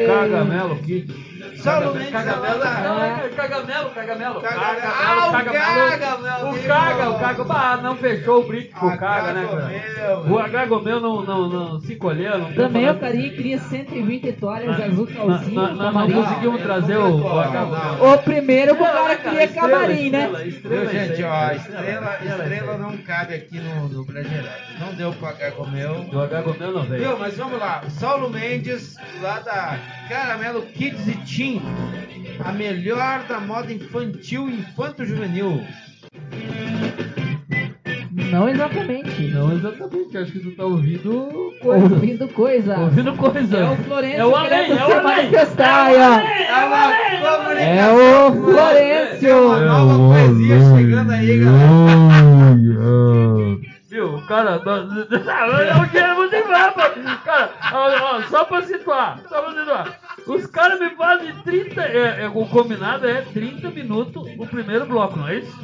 Cagamelo Kid. Saulo Mendes, Cagamelo. Não, é Cagamelo Cagamelo, Cagamelo. Cagamelo. Ah, o Cagamelo. Caga, O. Caga, o Caga. Bah, não fechou o brick com Ah, o Caga, né, cara? O Agagomel não, não, não se colheu. Não Também o Carinha queria 120 toalhas Nós- azul calcinha, não conseguimos trazer o, o primeiro que o cara queria Estrela, camarim, né? gente, ó, estrela, não cabe aqui no, Brasileiradas. Não deu pra Cagomel. O Agagomel não veio. Mas vamos lá. Saulo Mendes, lá da Caramelo Kids e A melhor da moda infantil e infanto-juvenil. Não exatamente. Não exatamente, acho que tu tá ouvindo coisa. Ouvindo coisa. Ouvindo coisa. É o Florencio É o querendo além, é o se além. manifestar, É o é é o além. É Florencio. Uma nova poesia chegando aí, galera. Viu, o cara. É o que você vai, pô. Cara, ó, ó, só pra situar, só pra situar. Os caras me fazem 30. É, é, o combinado é 30 minutos o primeiro bloco, não é isso?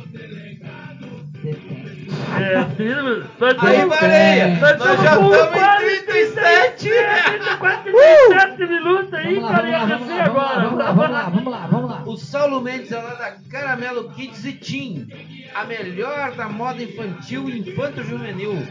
É, 30 minutos. Nós Aí, Maria, nós nós já estamos em quase 37. 30, quase 37 minutos aí, Vamos lá, cara, ia vamos lá, descer vamos lá, agora. vamos lá, vamos lá, vamos lá, vamos lá. O Saulo Mendes é lá da Caramelo Kids e Teen. A melhor da moda infantil e infanto-juvenil.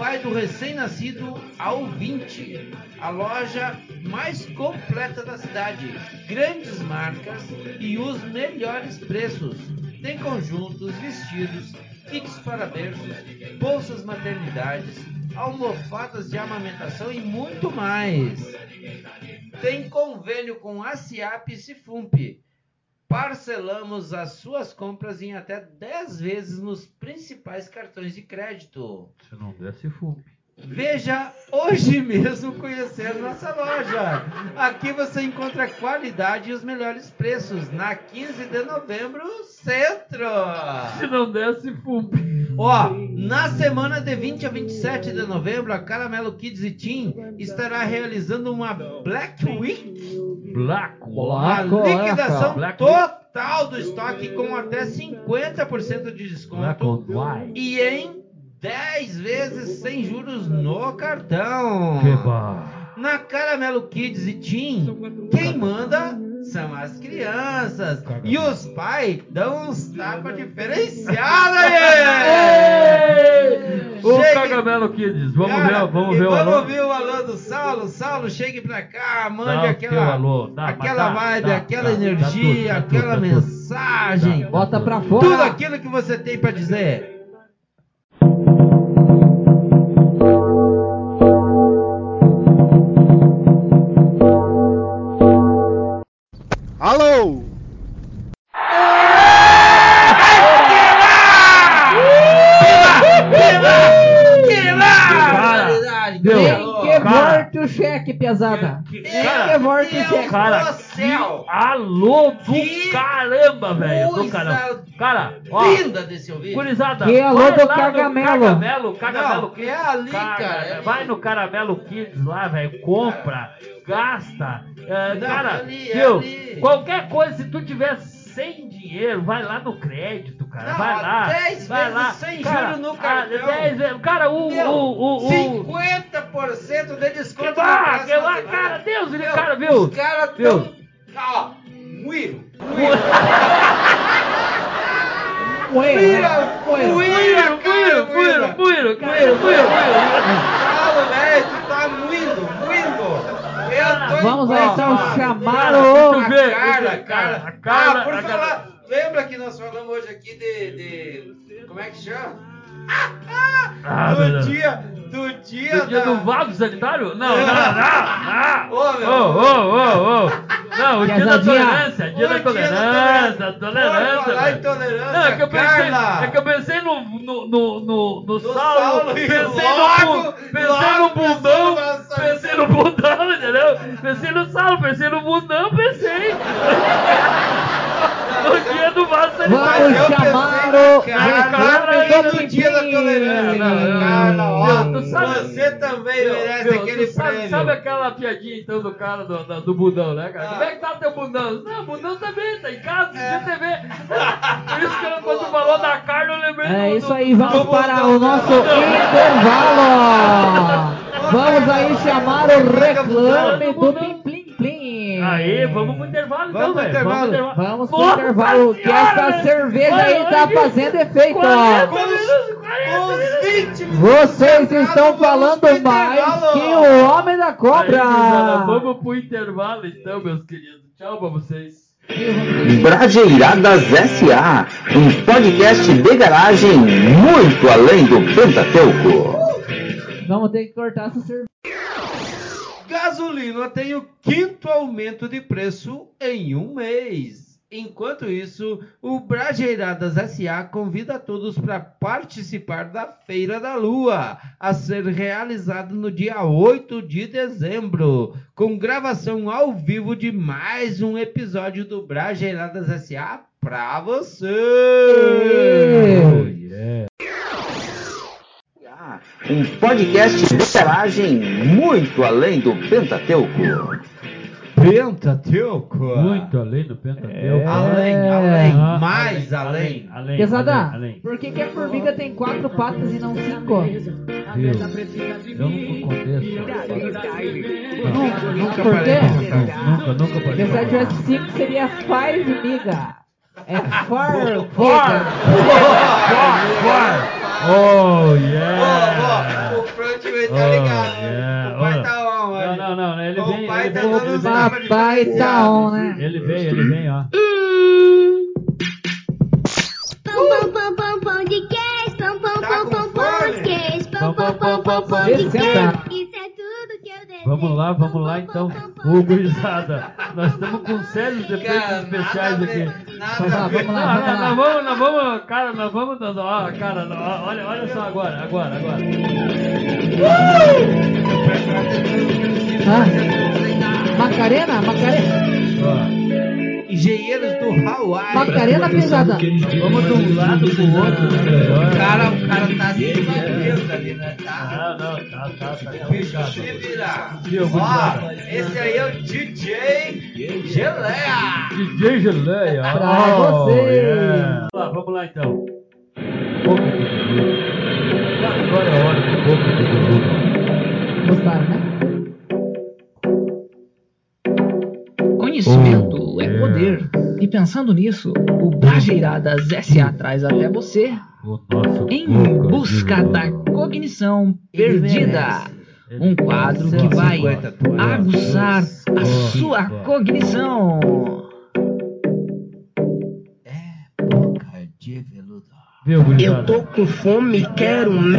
Vai do recém-nascido ao 20. A loja mais completa da cidade. Grandes marcas e os melhores preços. Tem conjuntos, vestidos, kits para berços, bolsas maternidades, almofadas de amamentação e muito mais. Tem convênio com a CIAP e Cifump. Parcelamos as suas compras em até 10 vezes nos principais cartões de crédito. Se não desse fume. Veja hoje mesmo conhecer nossa loja. Aqui você encontra qualidade e os melhores preços. Na 15 de novembro, Centro. Se não desse fume. Ó, na semana de 20 a 27 de novembro, a Caramelo Kids e Teen estará realizando uma Black Week. Black Uma Black liquidação Black total do estoque com até 50% de Black desconto on white. e em 10 vezes sem juros no cartão. Que bar. Na Caramelo Kids e Teen, quem manda são as crianças. E os pais dão uns tapas diferenciados aí! Chegue- Cagamelo Kids, vamos Cara, ver, vamos ver o vamos alô. ouvir o alô do Saulo. Saulo, chegue pra cá, mande Dá o aquela, aquela dá, vibe, dá, aquela dá, dá energia, tudo, aquela tudo, tudo. mensagem. Bota pra Tudo fora. aquilo que você tem pra dizer. Alô! Que cara. vorte o cheque, pesada. Que- Tem cara, que vorte o Deus cheque. Cara, do céu. alô do Que caramba, velho. Do caramba. Cara, ó, Linda desse ouvido. gurizada, Que alô do Cagamelo. Cagamelo, Cagamelo Não, Kids. é ali, cara, é Vai no Caramelo Kids lá, velho. Compra, gasta. É, Não, cara, é ali, é viu? ali. Qualquer coisa, se tu tiver sem dinheiro, vai lá no crédito, cara. Não, vai lá. 10 vai vezes lá. sem cara, juro no ah, cartão. 10 vezes. Cara, o. Meu, o, o, o 50% de desconto Que próxima que cara, Deus, ele, Meu, cara, viu? Os caras Viu? tão... Ó, muiro. Muira, Muiro, cara, muiro, muira. muiro, cara, muiro, muiro. Fala, velho, tu tá muindo, muindo. Eu tô Vamos aí, então, impressionado. chamar Cara, o... cara. a Carla- ah, por falar, lembra que nós falamos hoje aqui de, de como é que chama? Ah, do beleza. dia, do dia Do dia da... do vaso sanitário? Não, não, não, Ô, não. meu. Ô, ô, ô, ô. Não, o dia da tolerância, dia da tolerância, tolerância, falar em velho. tolerância, Não, é que eu pensei, é que eu pensei no, no, no, no, no Saulo, pensei, logo- no, pensei logo no bundão, pensei no bundão, entendeu? Pensei no Saulo, pensei no bundão, pensei. No dia do vaso sanitário. Vamos chamar o reclame do dia da tolerância. Ó, Meu, sabe- você também Meu, merece meu, aquele sabe, prêmio. sabe aquela piadinha então do cara do, do, do bundão, né, cara? Ah. Como é que tá o teu bundão? Não, o bundão também, tá em casa, É. assistindo TV. Por isso que eu, quando tu falou da Carla, eu lembrei É do, isso do- aí, vamos para bundão o nosso intervalo. Vamos aí chamar o é reclame do Plim Aí, vamos pro intervalo então, Vamos pro velho. intervalo. Vamos pro Vamos pro intervalo, que essa velho. cerveja Olha, aí tá fazendo efeito, 40 ó. minutos, 40 Os 20 Vocês estão falando mais intervalo. que o Homem da Aí, Cobra. vamos pro intervalo então, meus queridos. Tchau pra vocês. Brajeiradas SA, um podcast de garagem muito além do Pentateuco. Vamos ter que cortar essa cerveja. Gasolina tem o quinto aumento de preço em um mês. Enquanto isso, o Brajeiradas SA convida todos para participar da Feira da Lua, a ser realizada no dia 8 de dezembro, com gravação ao vivo de mais um episódio do Brajeiradas SA para você. Oh, yeah. Um podcast de garagem muito além do Pentateuco. Pentateuco. Muito além do Pentateuco. É. Além, além, Ah, mais além. além, Pesada, além, além. por que, que a formiga tem quatro patas e não cinco? Viu? Eu não contexto. Nunca, nunca Por quê? Nunca, nunca parei. se tivesse cinco seria five miga. É far Far! Far! Far! Oh, yeah! ô, o Frontman tá Oh, ligado. yeah. O pai Oh. tá on, Não, olha. não, não, ele O vem, pai ele tá vem, ele vem. de Papai tá on, né? Ele vem, ele vem, ó. Pão, pão, pão, pão, pão de queijo, pão, pão, Tá pão, pão, pão de queijo, Pão, pão, pão, pão, pão, pão de Descenta. queijo. Isso é tudo que eu desejo. Vamos lá, vamos lá então. Ô, gurizada, nós estamos com sérios defeitos especiais aqui. nada Vamos lá, vamos lá, Não, vamos não, nós vamos, nós vamos, cara, nós vamos dando, ó, cara, ó, olha, olha só agora, agora, agora. Ah, Macarena, Macarena, Ó, Engenheiros do Hawaii. Macarena pesada. vamos de um lado pro outro. O Agora. cara, o cara tá se batendo ali, né? Tá. Não, não, tá, tá, tá O bicho complicado. se virar. Viu, Ó, esse aí é o DJ Geleia. DJ Geleia. Pra oh, você. yeah. Vamos lá, vamos lá então. Agora é a hora do de Dudu. Gostaram, né? Pensando nisso, o Brajeiradas SA traz até você em busca da cognição perdida. Um quadro que vai 50 toneladas. aguçar a sua cognição. É boca de veludo. Viu, gurizada? com fome, quero um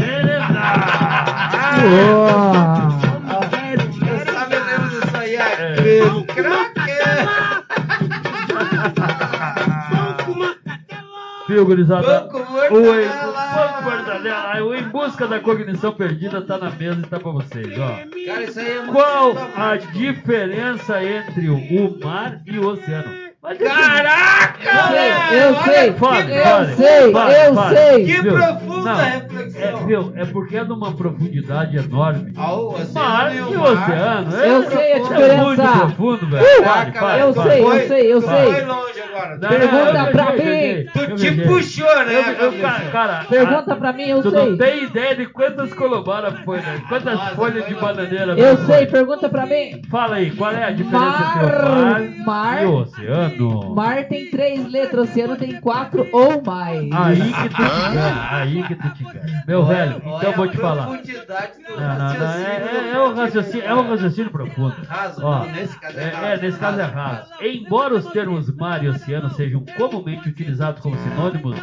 Viu, gurizada? Banco O Em- mortadela. Banco Mortadela, o Em Busca da Cognição Perdida tá na mesa e tá pra vocês, ó. Cara, isso aí é muito Qual a diferença entre o mar e o oceano? Mas esse- Caraca, velho! Eu Olha sei, que Fale, eu fale, sei, fale, eu fale. sei. Que Viu? profunda Não, reflexão. É, viu? É porque é de uma profundidade enorme. Ó, o oceano Mar e e o o mar. oceano. É, Eu sei a é diferença. muito profundo, velho. Uh! Fale, Eu fale. sei, eu sei, eu tu sei. Foi longe agora. Não, Pergunta não, pra mim. Tu te puxou, né? Eu, cara, cara, Pergunta a- pra mim, eu tu sei. não tem ideia de quantas colombaras foi, né? Quantas Nossa, folhas de bananeira Eu foi? sei, pergunta pra mim. Fala aí, qual é a diferença entre o Mar, mar, mar. e o oceano? Mar tem três letras, oceano tem quatro ou mais. Aí que tu te engana, aí que tu te engana. Meu Olha- velho, olha então eu vou te falar. Não, não, é, é, é um raciocínio, é um raciocínio profundo. Raso, Ó, não, nesse caso é é, raso. é, nesse caso é raso. Embora os termos mar e oceano sejam comumente utilizados como sinônimos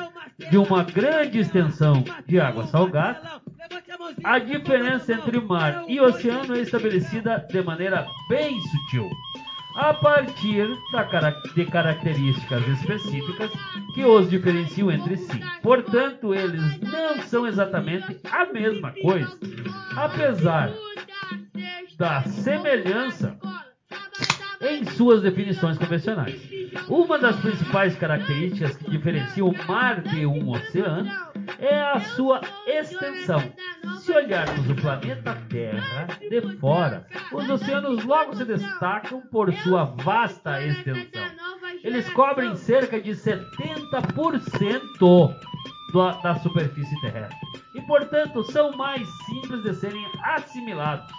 de uma grande extensão de água salgada, a diferença entre mar e oceano é estabelecida de maneira bem sutil, a partir de características específicas que os diferenciam entre si. Portanto, eles não são exatamente a mesma coisa, apesar da semelhança em suas definições convencionais. Uma das principais características que diferenciam o mar de um oceano é a sua extensão. Se olharmos o planeta Terra de fora, os oceanos logo se destacam por sua vasta extensão. Eles cobrem cerca de 70% do- da superfície terrestre e, portanto, são mais simples de serem assimilados.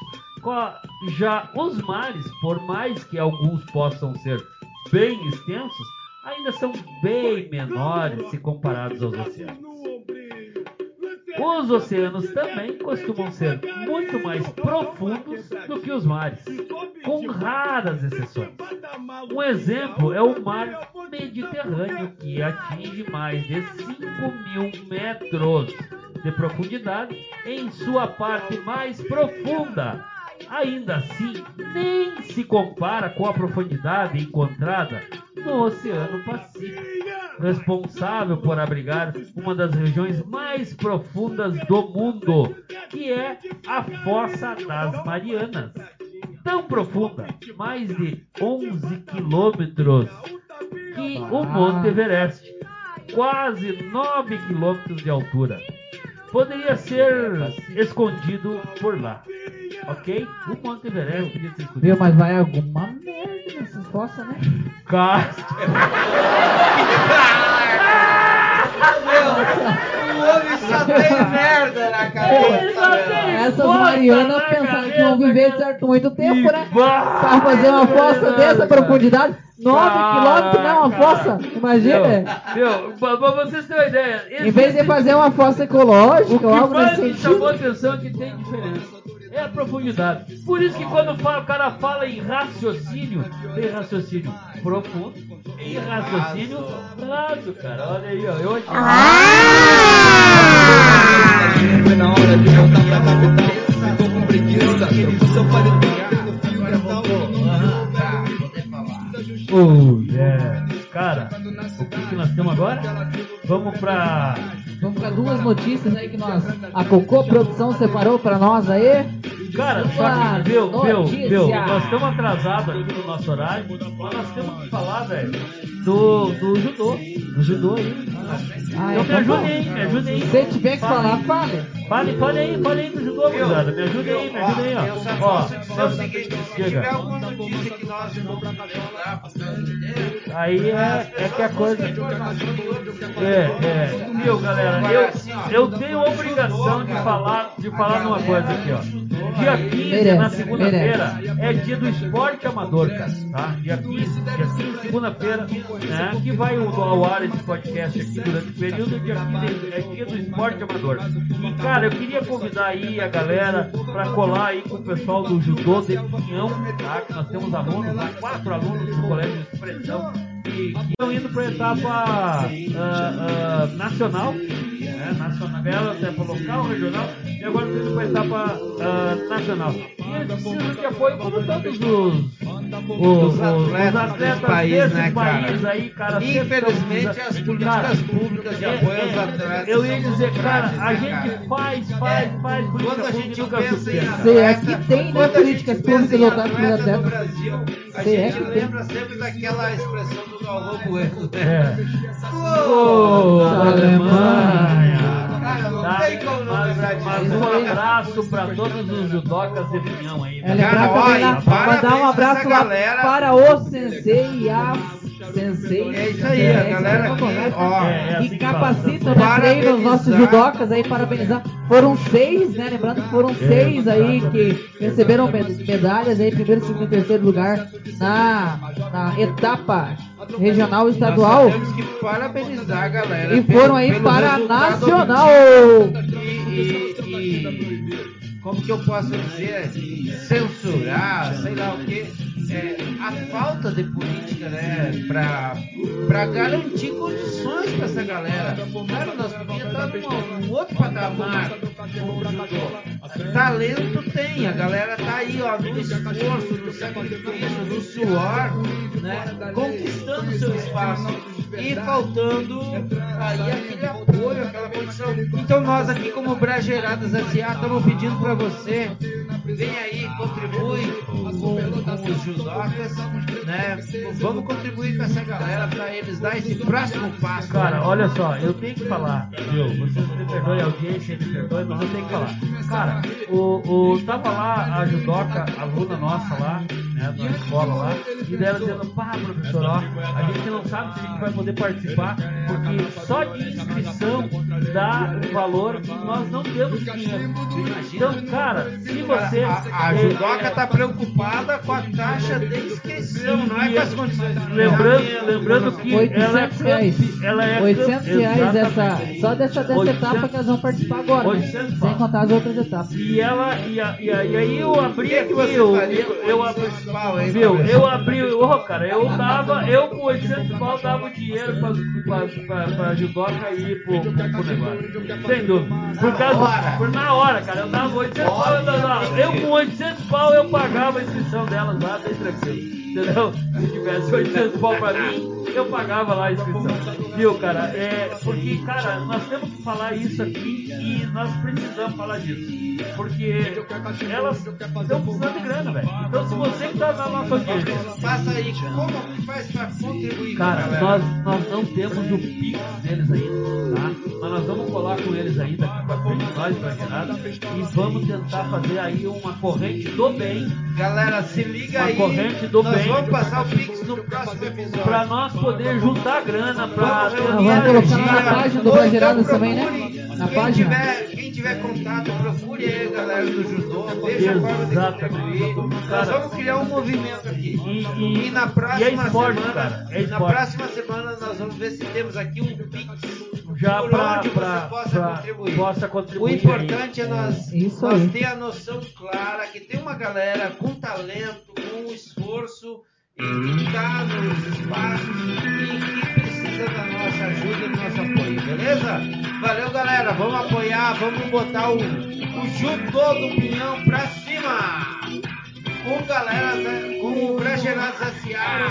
Já os mares, por mais que alguns possam ser bem extensos, ainda são bem menores se comparados aos oceanos. Os oceanos também costumam ser muito mais profundos do que os mares, com raras exceções. Um exemplo é o mar Mediterrâneo, que atinge mais de 5 mil metros de profundidade em sua parte mais profunda. Ainda assim, nem se compara com a profundidade encontrada no Oceano Pacífico, responsável por abrigar uma das regiões mais profundas do mundo, que é a Fossa das Marianas. Tão profunda, mais de 11 quilômetros, que o Monte Everest, quase 9 quilômetros de altura. Poderia ser escondido por lá. Ok? O Monte Everest podia ser escondido. Viu, mas vai alguma merda nessas fossas, né? Cara, O homem só tem merda na cabeça. meu. Essas Fossa Marianas na pensaram que vão viver certo muito tempo, né? Pra fazer uma fossa verdade, dessa profundidade, 9 Cara, quilômetros não é uma fossa, imagina. Meu, meu, pra pra vocês terem uma ideia. Em vez de fazer uma fossa O ecológica que ou algo mais nesse me chamou a sentido. atenção é que tem diferença. É a profundidade. Por isso que quando fala- o cara fala em raciocínio, tem raciocínio profundo e raciocínio raso, cara. Olha aí, ó. Eu aqui. Foi na hora de voltar pra capital. Ficou com preguiça. Seu paletó. Agora pra. Oh, yeah. Cara, o que, nós temos agora? Vamos pra. Vamos para duas notícias aí que nós, a Cocô Produção separou pra nós aí. Cara, só que, viu, viu, notícia. viu, nós estamos atrasados aqui no nosso horário, mas nós temos que falar, velho, do, do judô. Do judô aí. Ah, Então me tá ajudem bom. aí, me ajudem aí. Se tiver que falar, fale. Fale, fale aí, fale aí do judô, gurizada. Me ajudem aí, me ajudem aí, ó. Eu só Ó, posso dizer o seguinte: se tiver alguma notícia que nós vamos pro Brasil inteiro, Aí é, é que a coisa. É, é. Viu, galera? Eu, eu tenho a obrigação de falar, de falar numa coisa aqui, ó. Dia 15, Merece, na segunda-feira, é dia do esporte amador, cara. Tá? Dia 15, dia 15, segunda-feira, né? Que vai ao ar esse podcast aqui durante o período. Dia 15 é dia do esporte amador. E, cara, eu queria convidar aí a galera pra colar aí com o pessoal do Judô de Pinhão, tá? Que nós temos alunos lá, quatro alunos do Colégio de Expressão que que estão indo para a etapa ah, ah, nacional, né, nacional, ganharam a etapa local, regional, e agora estão indo para a etapa ah, nacional. E eles precisam de apoio como todos os, os, Os atletas desse país, desse né, cara? país aí, cara. Infelizmente, as políticas Cara, públicas de é, apoio aos é, atletas Eu ia dizer, cara, frágeis, a né, gente cara? faz, faz, É, faz quando a gente nunca pensa em é que tem, né, políticas pensa públicas em voltadas para os atleta no atletas. Brasil, a é gente lembra sempre daquela expressão do Bueno, né? É. Alemanha! Cara, não Tá? tem como não Mas, lembrar disso. mas um abraço pra todos os judocas de Pinhão aí. É também olha, mandar um abraço galera. para o Sensei e a Sensei. É isso aí, a É, galera aí, ó. É, é assim que que Sensei. né, treinam os nossos judocas aí, parabenizar. Foram seis, né? Lembrando que foram seis aí que receberam med- medalhas aí, primeiro, segundo e terceiro lugar na, na etapa regional e estadual. Nós temos que parabenizar a galera. E pelo- foram aí pelo para a Nacional. E, e- e- como que eu posso dizer? Censurar, sei lá o que. a falta de política, né? Pra, pra garantir condições pra essa galera. Cara, nós podíamos estar num, outro patamar. Talento tem, a galera tá aí, ó, no esforço, no sacrifício, no suor, né? Conquistando seu espaço e faltando aí aquele apoio, aquela condição. Então nós aqui como Brageiradas S.A. estamos pedindo para você, vem aí, contribui com, os judocas, né? Vamos contribuir com essa galera para eles dar esse próximo passo. Cara, olha só, eu tenho que falar, viu? Vocês me perdoem, a audiência me perdoe, mas eu tenho que falar. Cara, o, o, tava lá a judoca, aluna nossa lá, né, né, na escola lá, e ela dizendo, pá, professor, ó, a gente não sabe se a gente vai poder participar, porque só de inscrição dá um valor que nós não temos dinheiro. Então, cara, se você... A, a é, judoca tá preocupada com a taxa de inscrição, não é com as condições Lembrando, lembrando que ela é 800 reais. campe- ela é 800 campe- reais essa, só dessa, dessa 800 etapa que elas vão participar agora. né? 800 Sem pau. contar as outras etapas. E ela, e, a- e, a- e aí eu abri aqui, você eu, eu, eu 800 abri, pau, hein, viu, eu abri, ô cara, eu dava, eu com 800 pau dava o dinheiro pra, pra, pra, pra judoca ir pro, pro, pro negócio, sem dúvida, por causa, por na hora, cara, eu dava 800 pau, eu, dava, eu com 800 pau eu pagava a inscrição delas lá, bem tranquilo, entendeu? Se tivesse 800 pau pra mim, eu pagava lá a inscrição, viu, cara, é, porque, cara, nós temos que falar isso aqui e nós precisamos falar disso. Porque elas estão precisando de grana, velho. Então se você que tá na nossa audiência, Passa aí, como que faz pra contribuir cara, nós, nós não temos o Pix deles ainda, tá? Mas nós vamos colar com eles aí daqui pra frente, nós pra Gerada, e vamos tentar fazer aí uma corrente do bem Galera, se liga Uma aí. corrente do nós bem. vamos passar o Pix no próximo episódio. pra nós poder juntar grana pra Vamos colocar energia. na página do então também, né? Na quem página. Tiver, quem tiver contato, procure aí a galera do judô, veja a forma de contribuir. Nós vamos criar um movimento aqui. E, e, E na e próxima é esporte, semana, cara. É na próxima semana nós vamos ver se temos aqui um Pix Já por pra, onde pra, você possa pra- contribuir. possa O contribuir. importante é nós, Isso nós ter a noção clara que tem uma galera com talento, com esforço e que está nos espaços e que precisa da nossa ajuda, do nosso apoio, beleza? Valeu, galera. Vamos apoiar, vamos botar o, o judô do pinhão pra cima. Com galera, com o Bragerados S.A.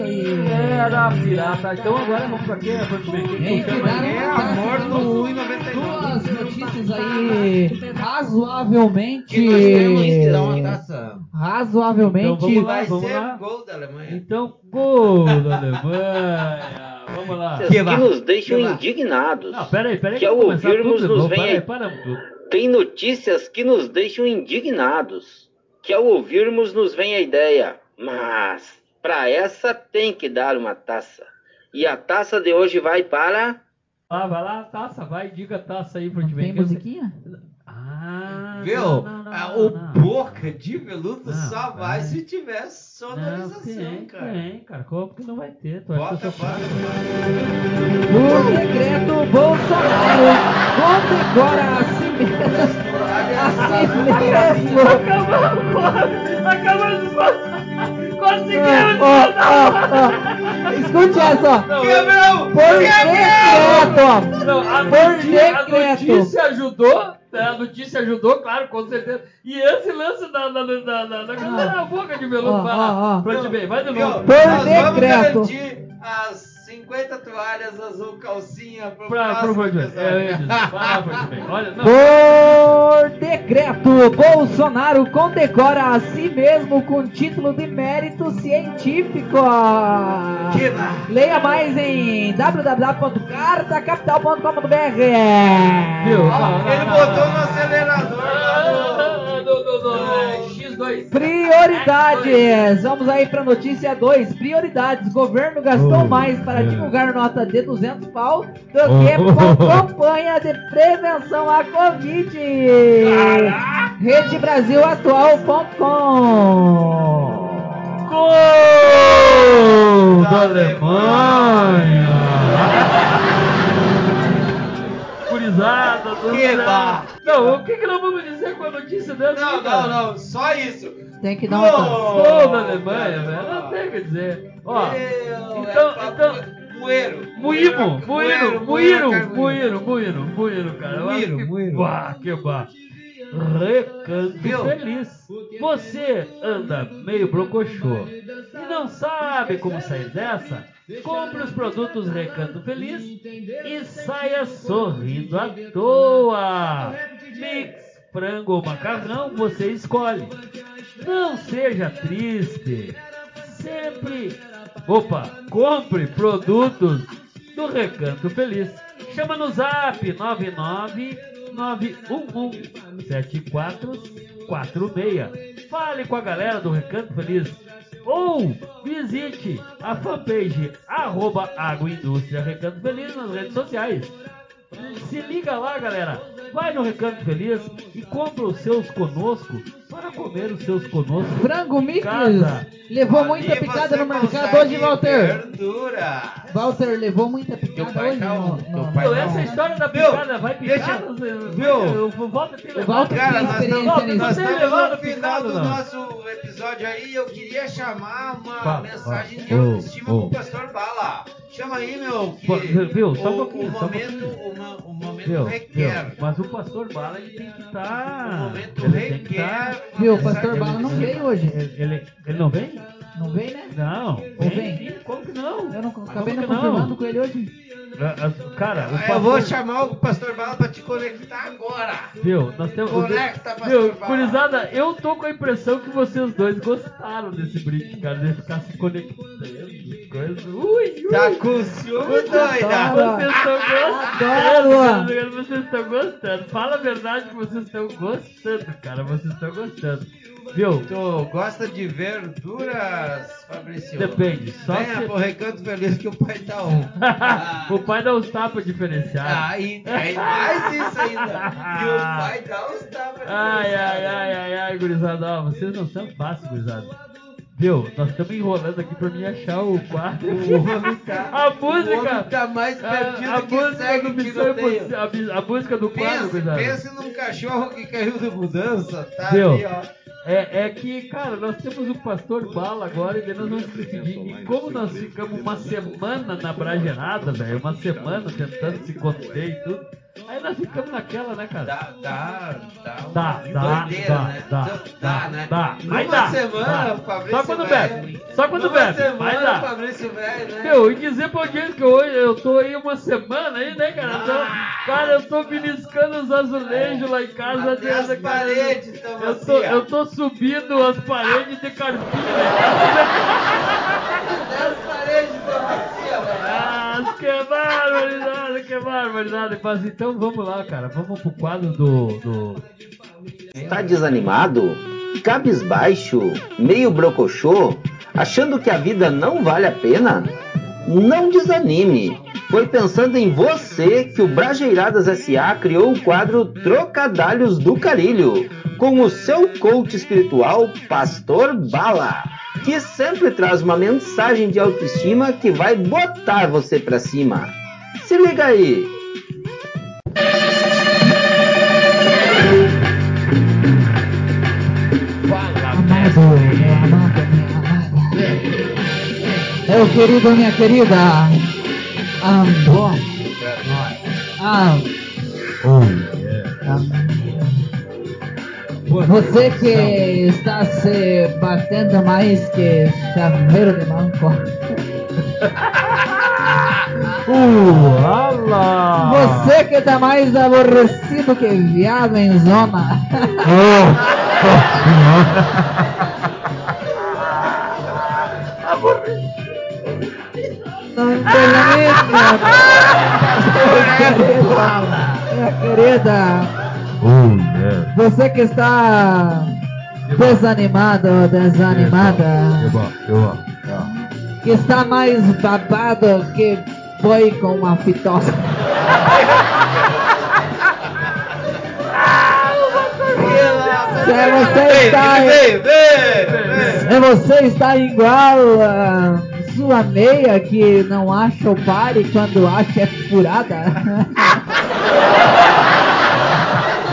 É isso aí. Era pirata. Então agora vamos pra quê? Vamos ver quem Tem que que aí? É a morte duas 1,99. notícias aí razoavelmente. Que nós temos que dar uma taça. Razoavelmente. Então vamos lá. Vai ser lá. gol da Alemanha. Então, gol da Alemanha. Vamos lá. Notícias que nos deixam Que indignados. Não, peraí, peraí. Que ao ouvirmos tudo nos vem Peraí, tudo. Tem notícias que nos deixam indignados. Que ao ouvirmos nos vem a ideia. Mas, para essa tem que dar uma taça. E a taça de hoje vai para. Ah, vai lá, taça, vai, diga a taça aí pro Não time. tem musiquinha? Ah, Viu? não, não, não, Ah, não, o boca de veludo Não, só vai vai. se tiver Não, sonorização, tem, cara. tem, cara. Como que não vai ter? Tu acha que Bota, bota. Por decreto, Bolsonaro condecora a si mesmo. A si mesmo. Acabamos de Conseguimos! Ó, ó, ó. Escute essa, ó. Quebrou! Por Quebrou! decreto. Não, a, Por notícia, a decreto. notícia ajudou, né? a notícia ajudou, claro, com certeza. E esse lance da, da, da, da, da, da, da boca de vai ó, lá, ó. pra te bem, vai de novo. Por Nós vamos decreto. garantir as 50 toalhas azul calcinha pro pra, próximo pro é, Olha, Por decreto, Bolsonaro condecora a si mesmo com título de mérito científico. Leia mais em www.cartacapital.com.br. Viu? Ele botou no acelerador. Ah, não, não, não, 2. Prioridades. Vamos aí para notícia 2. Prioridades. Governo gastou oh, mais para é. divulgar nota de 200 pau do que para campanha de prevenção à Covid. Caraca. Rede Brasil Atual.com. Gol da, Alemanha. Curizada do céu bar- Não, o que, que nós vamos dizer com a notícia dessa? Não, não, não, só isso. Tem que dar uma Gol! Da Alemanha, velho. Não tem o que dizer. Ó, Meu, então- é então- Moeiro. Muímo, Muíro, Muíro, Muíro. Muíro, Muíro, Muíro, cara. Eu acho Muíro, que- Muíro. Bah, que bah. Recanto feliz. Você anda meio brocochô e não sabe como sair dessa? Compre os produtos Recanto Feliz e saia sorrindo à toa. Mix, frango ou macarrão, você escolhe. Não seja triste. Sempre. Opa, compre produtos do Recanto Feliz. Chama no zap 99 911 7446. fale com a galera do Recanto Feliz ou visite a fanpage arroba Agroindústria Recanto Feliz nas redes sociais. Se liga lá, galera. Vai no Recanto Feliz e compra os seus conosco para comer os seus conosco. Frango Mix levou Ali muita picada no mercado hoje, Walter. Verdura. Walter levou muita picada pai hoje tá pai Meu, tá essa história da picada vai picar. Não viu? Eu vou volta a ter levado. Walter Cara, tem nós estamos, nós Tem no final do não? nosso episódio aí. Eu queria chamar uma Fala, mensagem de autoestima ô. pro pastor Bala. Chama aí, meu. Que Pô, viu? Só um o, pouquinho, o só um momento, o, ma- momento Viu? requer. Viu? Mas o pastor Bala ele tem que estar. O momento requer. uma Viu, o pastor Bala não veio hoje. Ele, ele, ele não vem? Não veio, né? Não. Ou vem? Como que não? Eu não acabei não? confirmando com ele hoje. Ah, ah, Cara, o pastor. Eu vou chamar o pastor Bala pra te conectar agora. Viu? Nós temos. Conecta, pastor Viu, Bala. Curizada, eu tô com a impressão que vocês dois gostaram desse brinque, cara, de ficar se conectando. Coisa. Ui, ui. Tá com ciúme, doida? Adoro. Vocês estão Adoro. gostando, vocês estão gostando. Fala a verdade que vocês estão gostando, cara. Vocês estão gostando. Viu? Tu gosta de verduras, Fabrício? Depende. Só Venha se... pro Recanto Feliz que o pai tá um. o pai dá os tapas diferenciados. Ah, e tem mais isso ainda. E o pai dá os tapas Ai, ai, ai, ai, ai, gurizada. Ó, vocês não são fáceis, gurizada. Viu? Nós estamos enrolando aqui pra mim achar o quadro. O homem tá. A O música. homem tá mais perdido A, a que música segue do que Missão. Impossível. A, a música do quadro, Pense, gurizada. pense num cachorro que caiu de mudança, tá Viu? ali, ó. É, é que, cara, nós temos o pastor Bala agora e nós vamos decidir. E como nós ficamos uma semana na bragerada, velho, uma semana tentando se conter e tudo, aí nós ficamos naquela, né, cara? Dá, dá, dá. Dá, uma dá, doideira, dá, né? dá, Dá, dá, né? dá. Numa Aí dá, semana, dá. o Fabrício Só quando vai- bebe. Só quando bebe. semana, Vai dar. o Fabrício velho, né? Meu, e dizer pra audiência que hoje eu tô aí uma semana aí, né, cara? Eu tô- cara, eu tô beliscando os azulejos lá em casa. Até as cara. paredes tão eu tô, vazias. eu tô subindo as paredes de carpinha. Até as paredes estão vazias, velho. Ah, que barbaridade, que barbaridade. Mas então vamos lá, cara. Vamos pro quadro do. do... Tá desanimado? Cabisbaixo? Meio brocochô? Achando que a vida não vale a pena? Não desanime! Foi pensando em você que o Brajeiradas SA criou o quadro Trocadalhos do Carilho, com o seu coach espiritual, Pastor Bala, que sempre traz uma mensagem de autoestima que vai botar você pra cima. Se liga aí! Meu querido, minha querida. Amor. Ah, você que está se batendo mais que chaveiro de manco. Uh, ala! Você que tá mais aborrecido que viado em zona. Não termina, minha querida. Você que está desanimado ou desanimada, que está mais babado que boi com uma fitosa. Se você está, se você está igual a sua meia que não acha o pare quando acha é furada.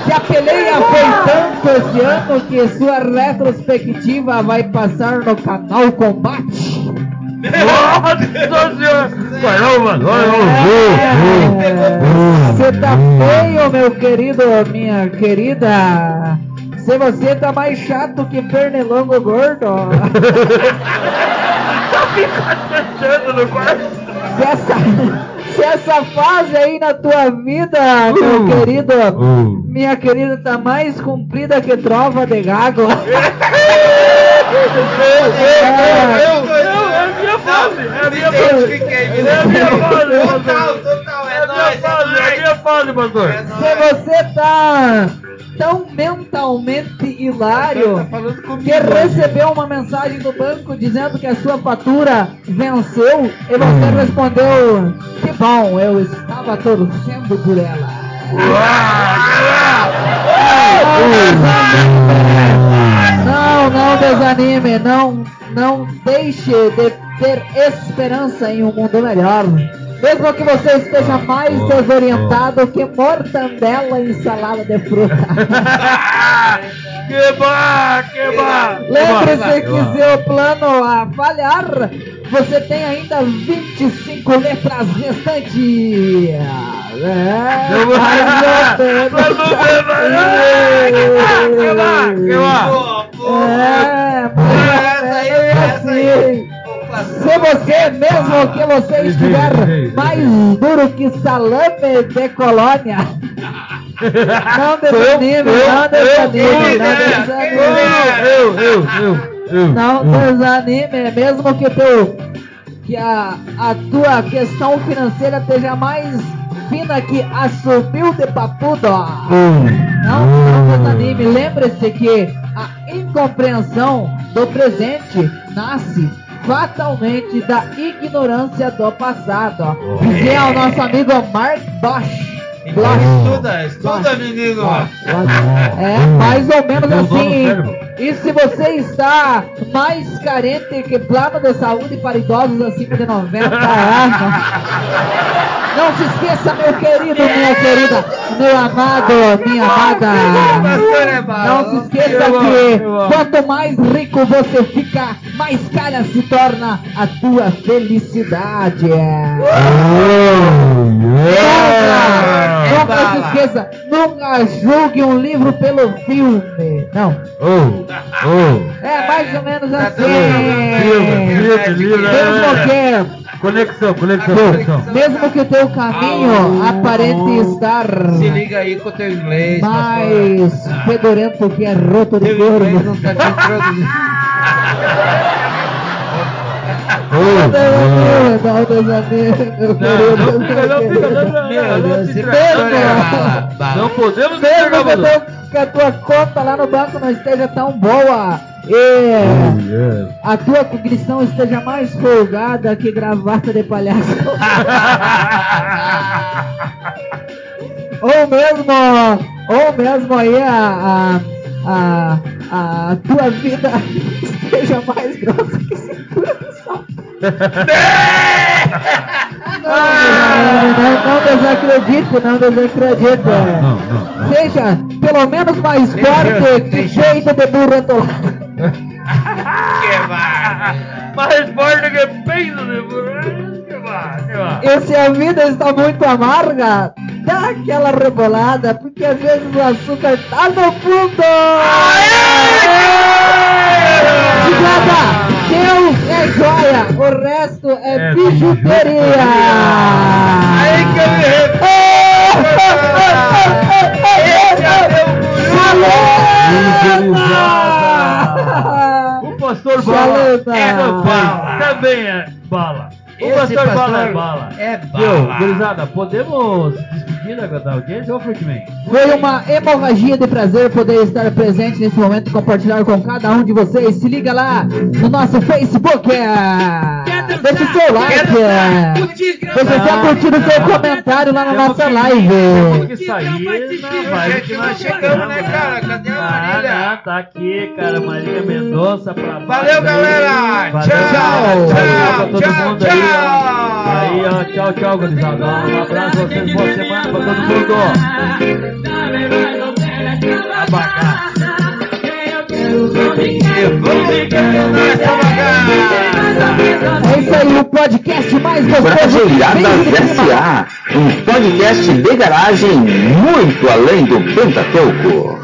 Se a peleia foi tanto esse ano que sua retrospectiva vai passar no canal Combate. Nossa senhora! Caramba, Você tá feio, meu querido, minha querida. Se você tá mais chato que pernilongo gordo. Sentando no quarto. Essa fase aí na tua vida, meu querido, minha querida, tá mais comprida que trova de gago. É a minha fase, é a minha fase. que que é? É a minha fase, Total, pastor. total, É é a minha fase, é a minha fase, pastor. Se você tá tão mentalmente Hilário, Tá comigo que recebeu uma mensagem do banco dizendo que a sua fatura venceu e você respondeu: Que bom, eu estava torcendo por ela. Não, não desanime, não, não deixe de ter esperança em um mundo melhor. Mesmo que você esteja mais desorientado que mortandela em salada de fruta. Que bom, que bom. Lembre-se que se o plano a falhar, você tem ainda 25 letras restantes. É, Eu vou- Vamos ver. Que que pô, É, mais Essa aí, essa aí. Se você, mesmo que você estiver mais duro que salame de colônia, não desanime, não desanime, não desanime. Eu, eu, eu, eu. Não desanime, mesmo que teu que a, a tua questão financeira esteja mais fina que assobio de papudo. Não, não desanime. Lembre-se que a incompreensão do presente nasce fatalmente da ignorância do passado. Dizia o nosso amigo Mark Bosch. Então estuda, estuda, menino. É mais ou menos no assim. E se você está mais carente que plano de saúde para idosos acima de 90 anos, não se esqueça, meu querido, minha querida, meu amado, minha amada. Não se esqueça que quanto mais rico você fica, mais cara se torna a tua felicidade. Nunca, nunca se esqueça, nunca julgue um livro pelo filme. Não, Oh, oh. é mais ou menos Tá assim. Livro, livro, livro. Mesmo que, Conexão, conexão, conexão. mesmo que o teu caminho aparente estar Se liga aí com o teu inglês, pastor. mais fedorento que é roto de gordo. não tá. Oh, Não Meu é podemos entregar que, a tua conta lá no banco não esteja tão boa e a tua cognição esteja mais folgada que gravata de palhaço. ou mesmo, ou mesmo aí a, a, a, a tua vida esteja mais grossa que. Não, não, não desacredite, não. Não, não, não. Seja pelo menos mais forte que peito de burro atolado. Que vai. Mais forte que peido de burro. Que vai, que vai. E se a vida está muito amarga, dá aquela rebolada, porque às vezes o açúcar tá no fundo. Chegada, Deus é joia, o resto é, É bijuteria. Aí que eu me Chaleta! O pastor Bala Chaleta! é bala. Também é bala. O Esse pastor Bala é pastor bala. é Viu, bala. gurizada, podemos audiência ou Fruitman? Foi uma hemorragia de prazer poder estar presente nesse momento e compartilhar com cada um de vocês. Se liga lá no nosso Facebook. é. Deixa o seu like. é. Deixa o seu curtir o seu comentário lá na Temos nossa que- live. Temos que sair na que nós nós chegamos, né, cara? Cadê a Ah, Marília? não, tá aqui, cara. Marília Mendonça pra Valeu, galera! Valeu, Tchau, galera. tchau, tchau, tchau. Aí, ó. Tchau, tchau, gurizada. Um abraço a vocês, boa semana pra todo mundo. É isso aí, o podcast mais gostoso. Cima. S.A. Um podcast de garagem muito além do Pentateuco.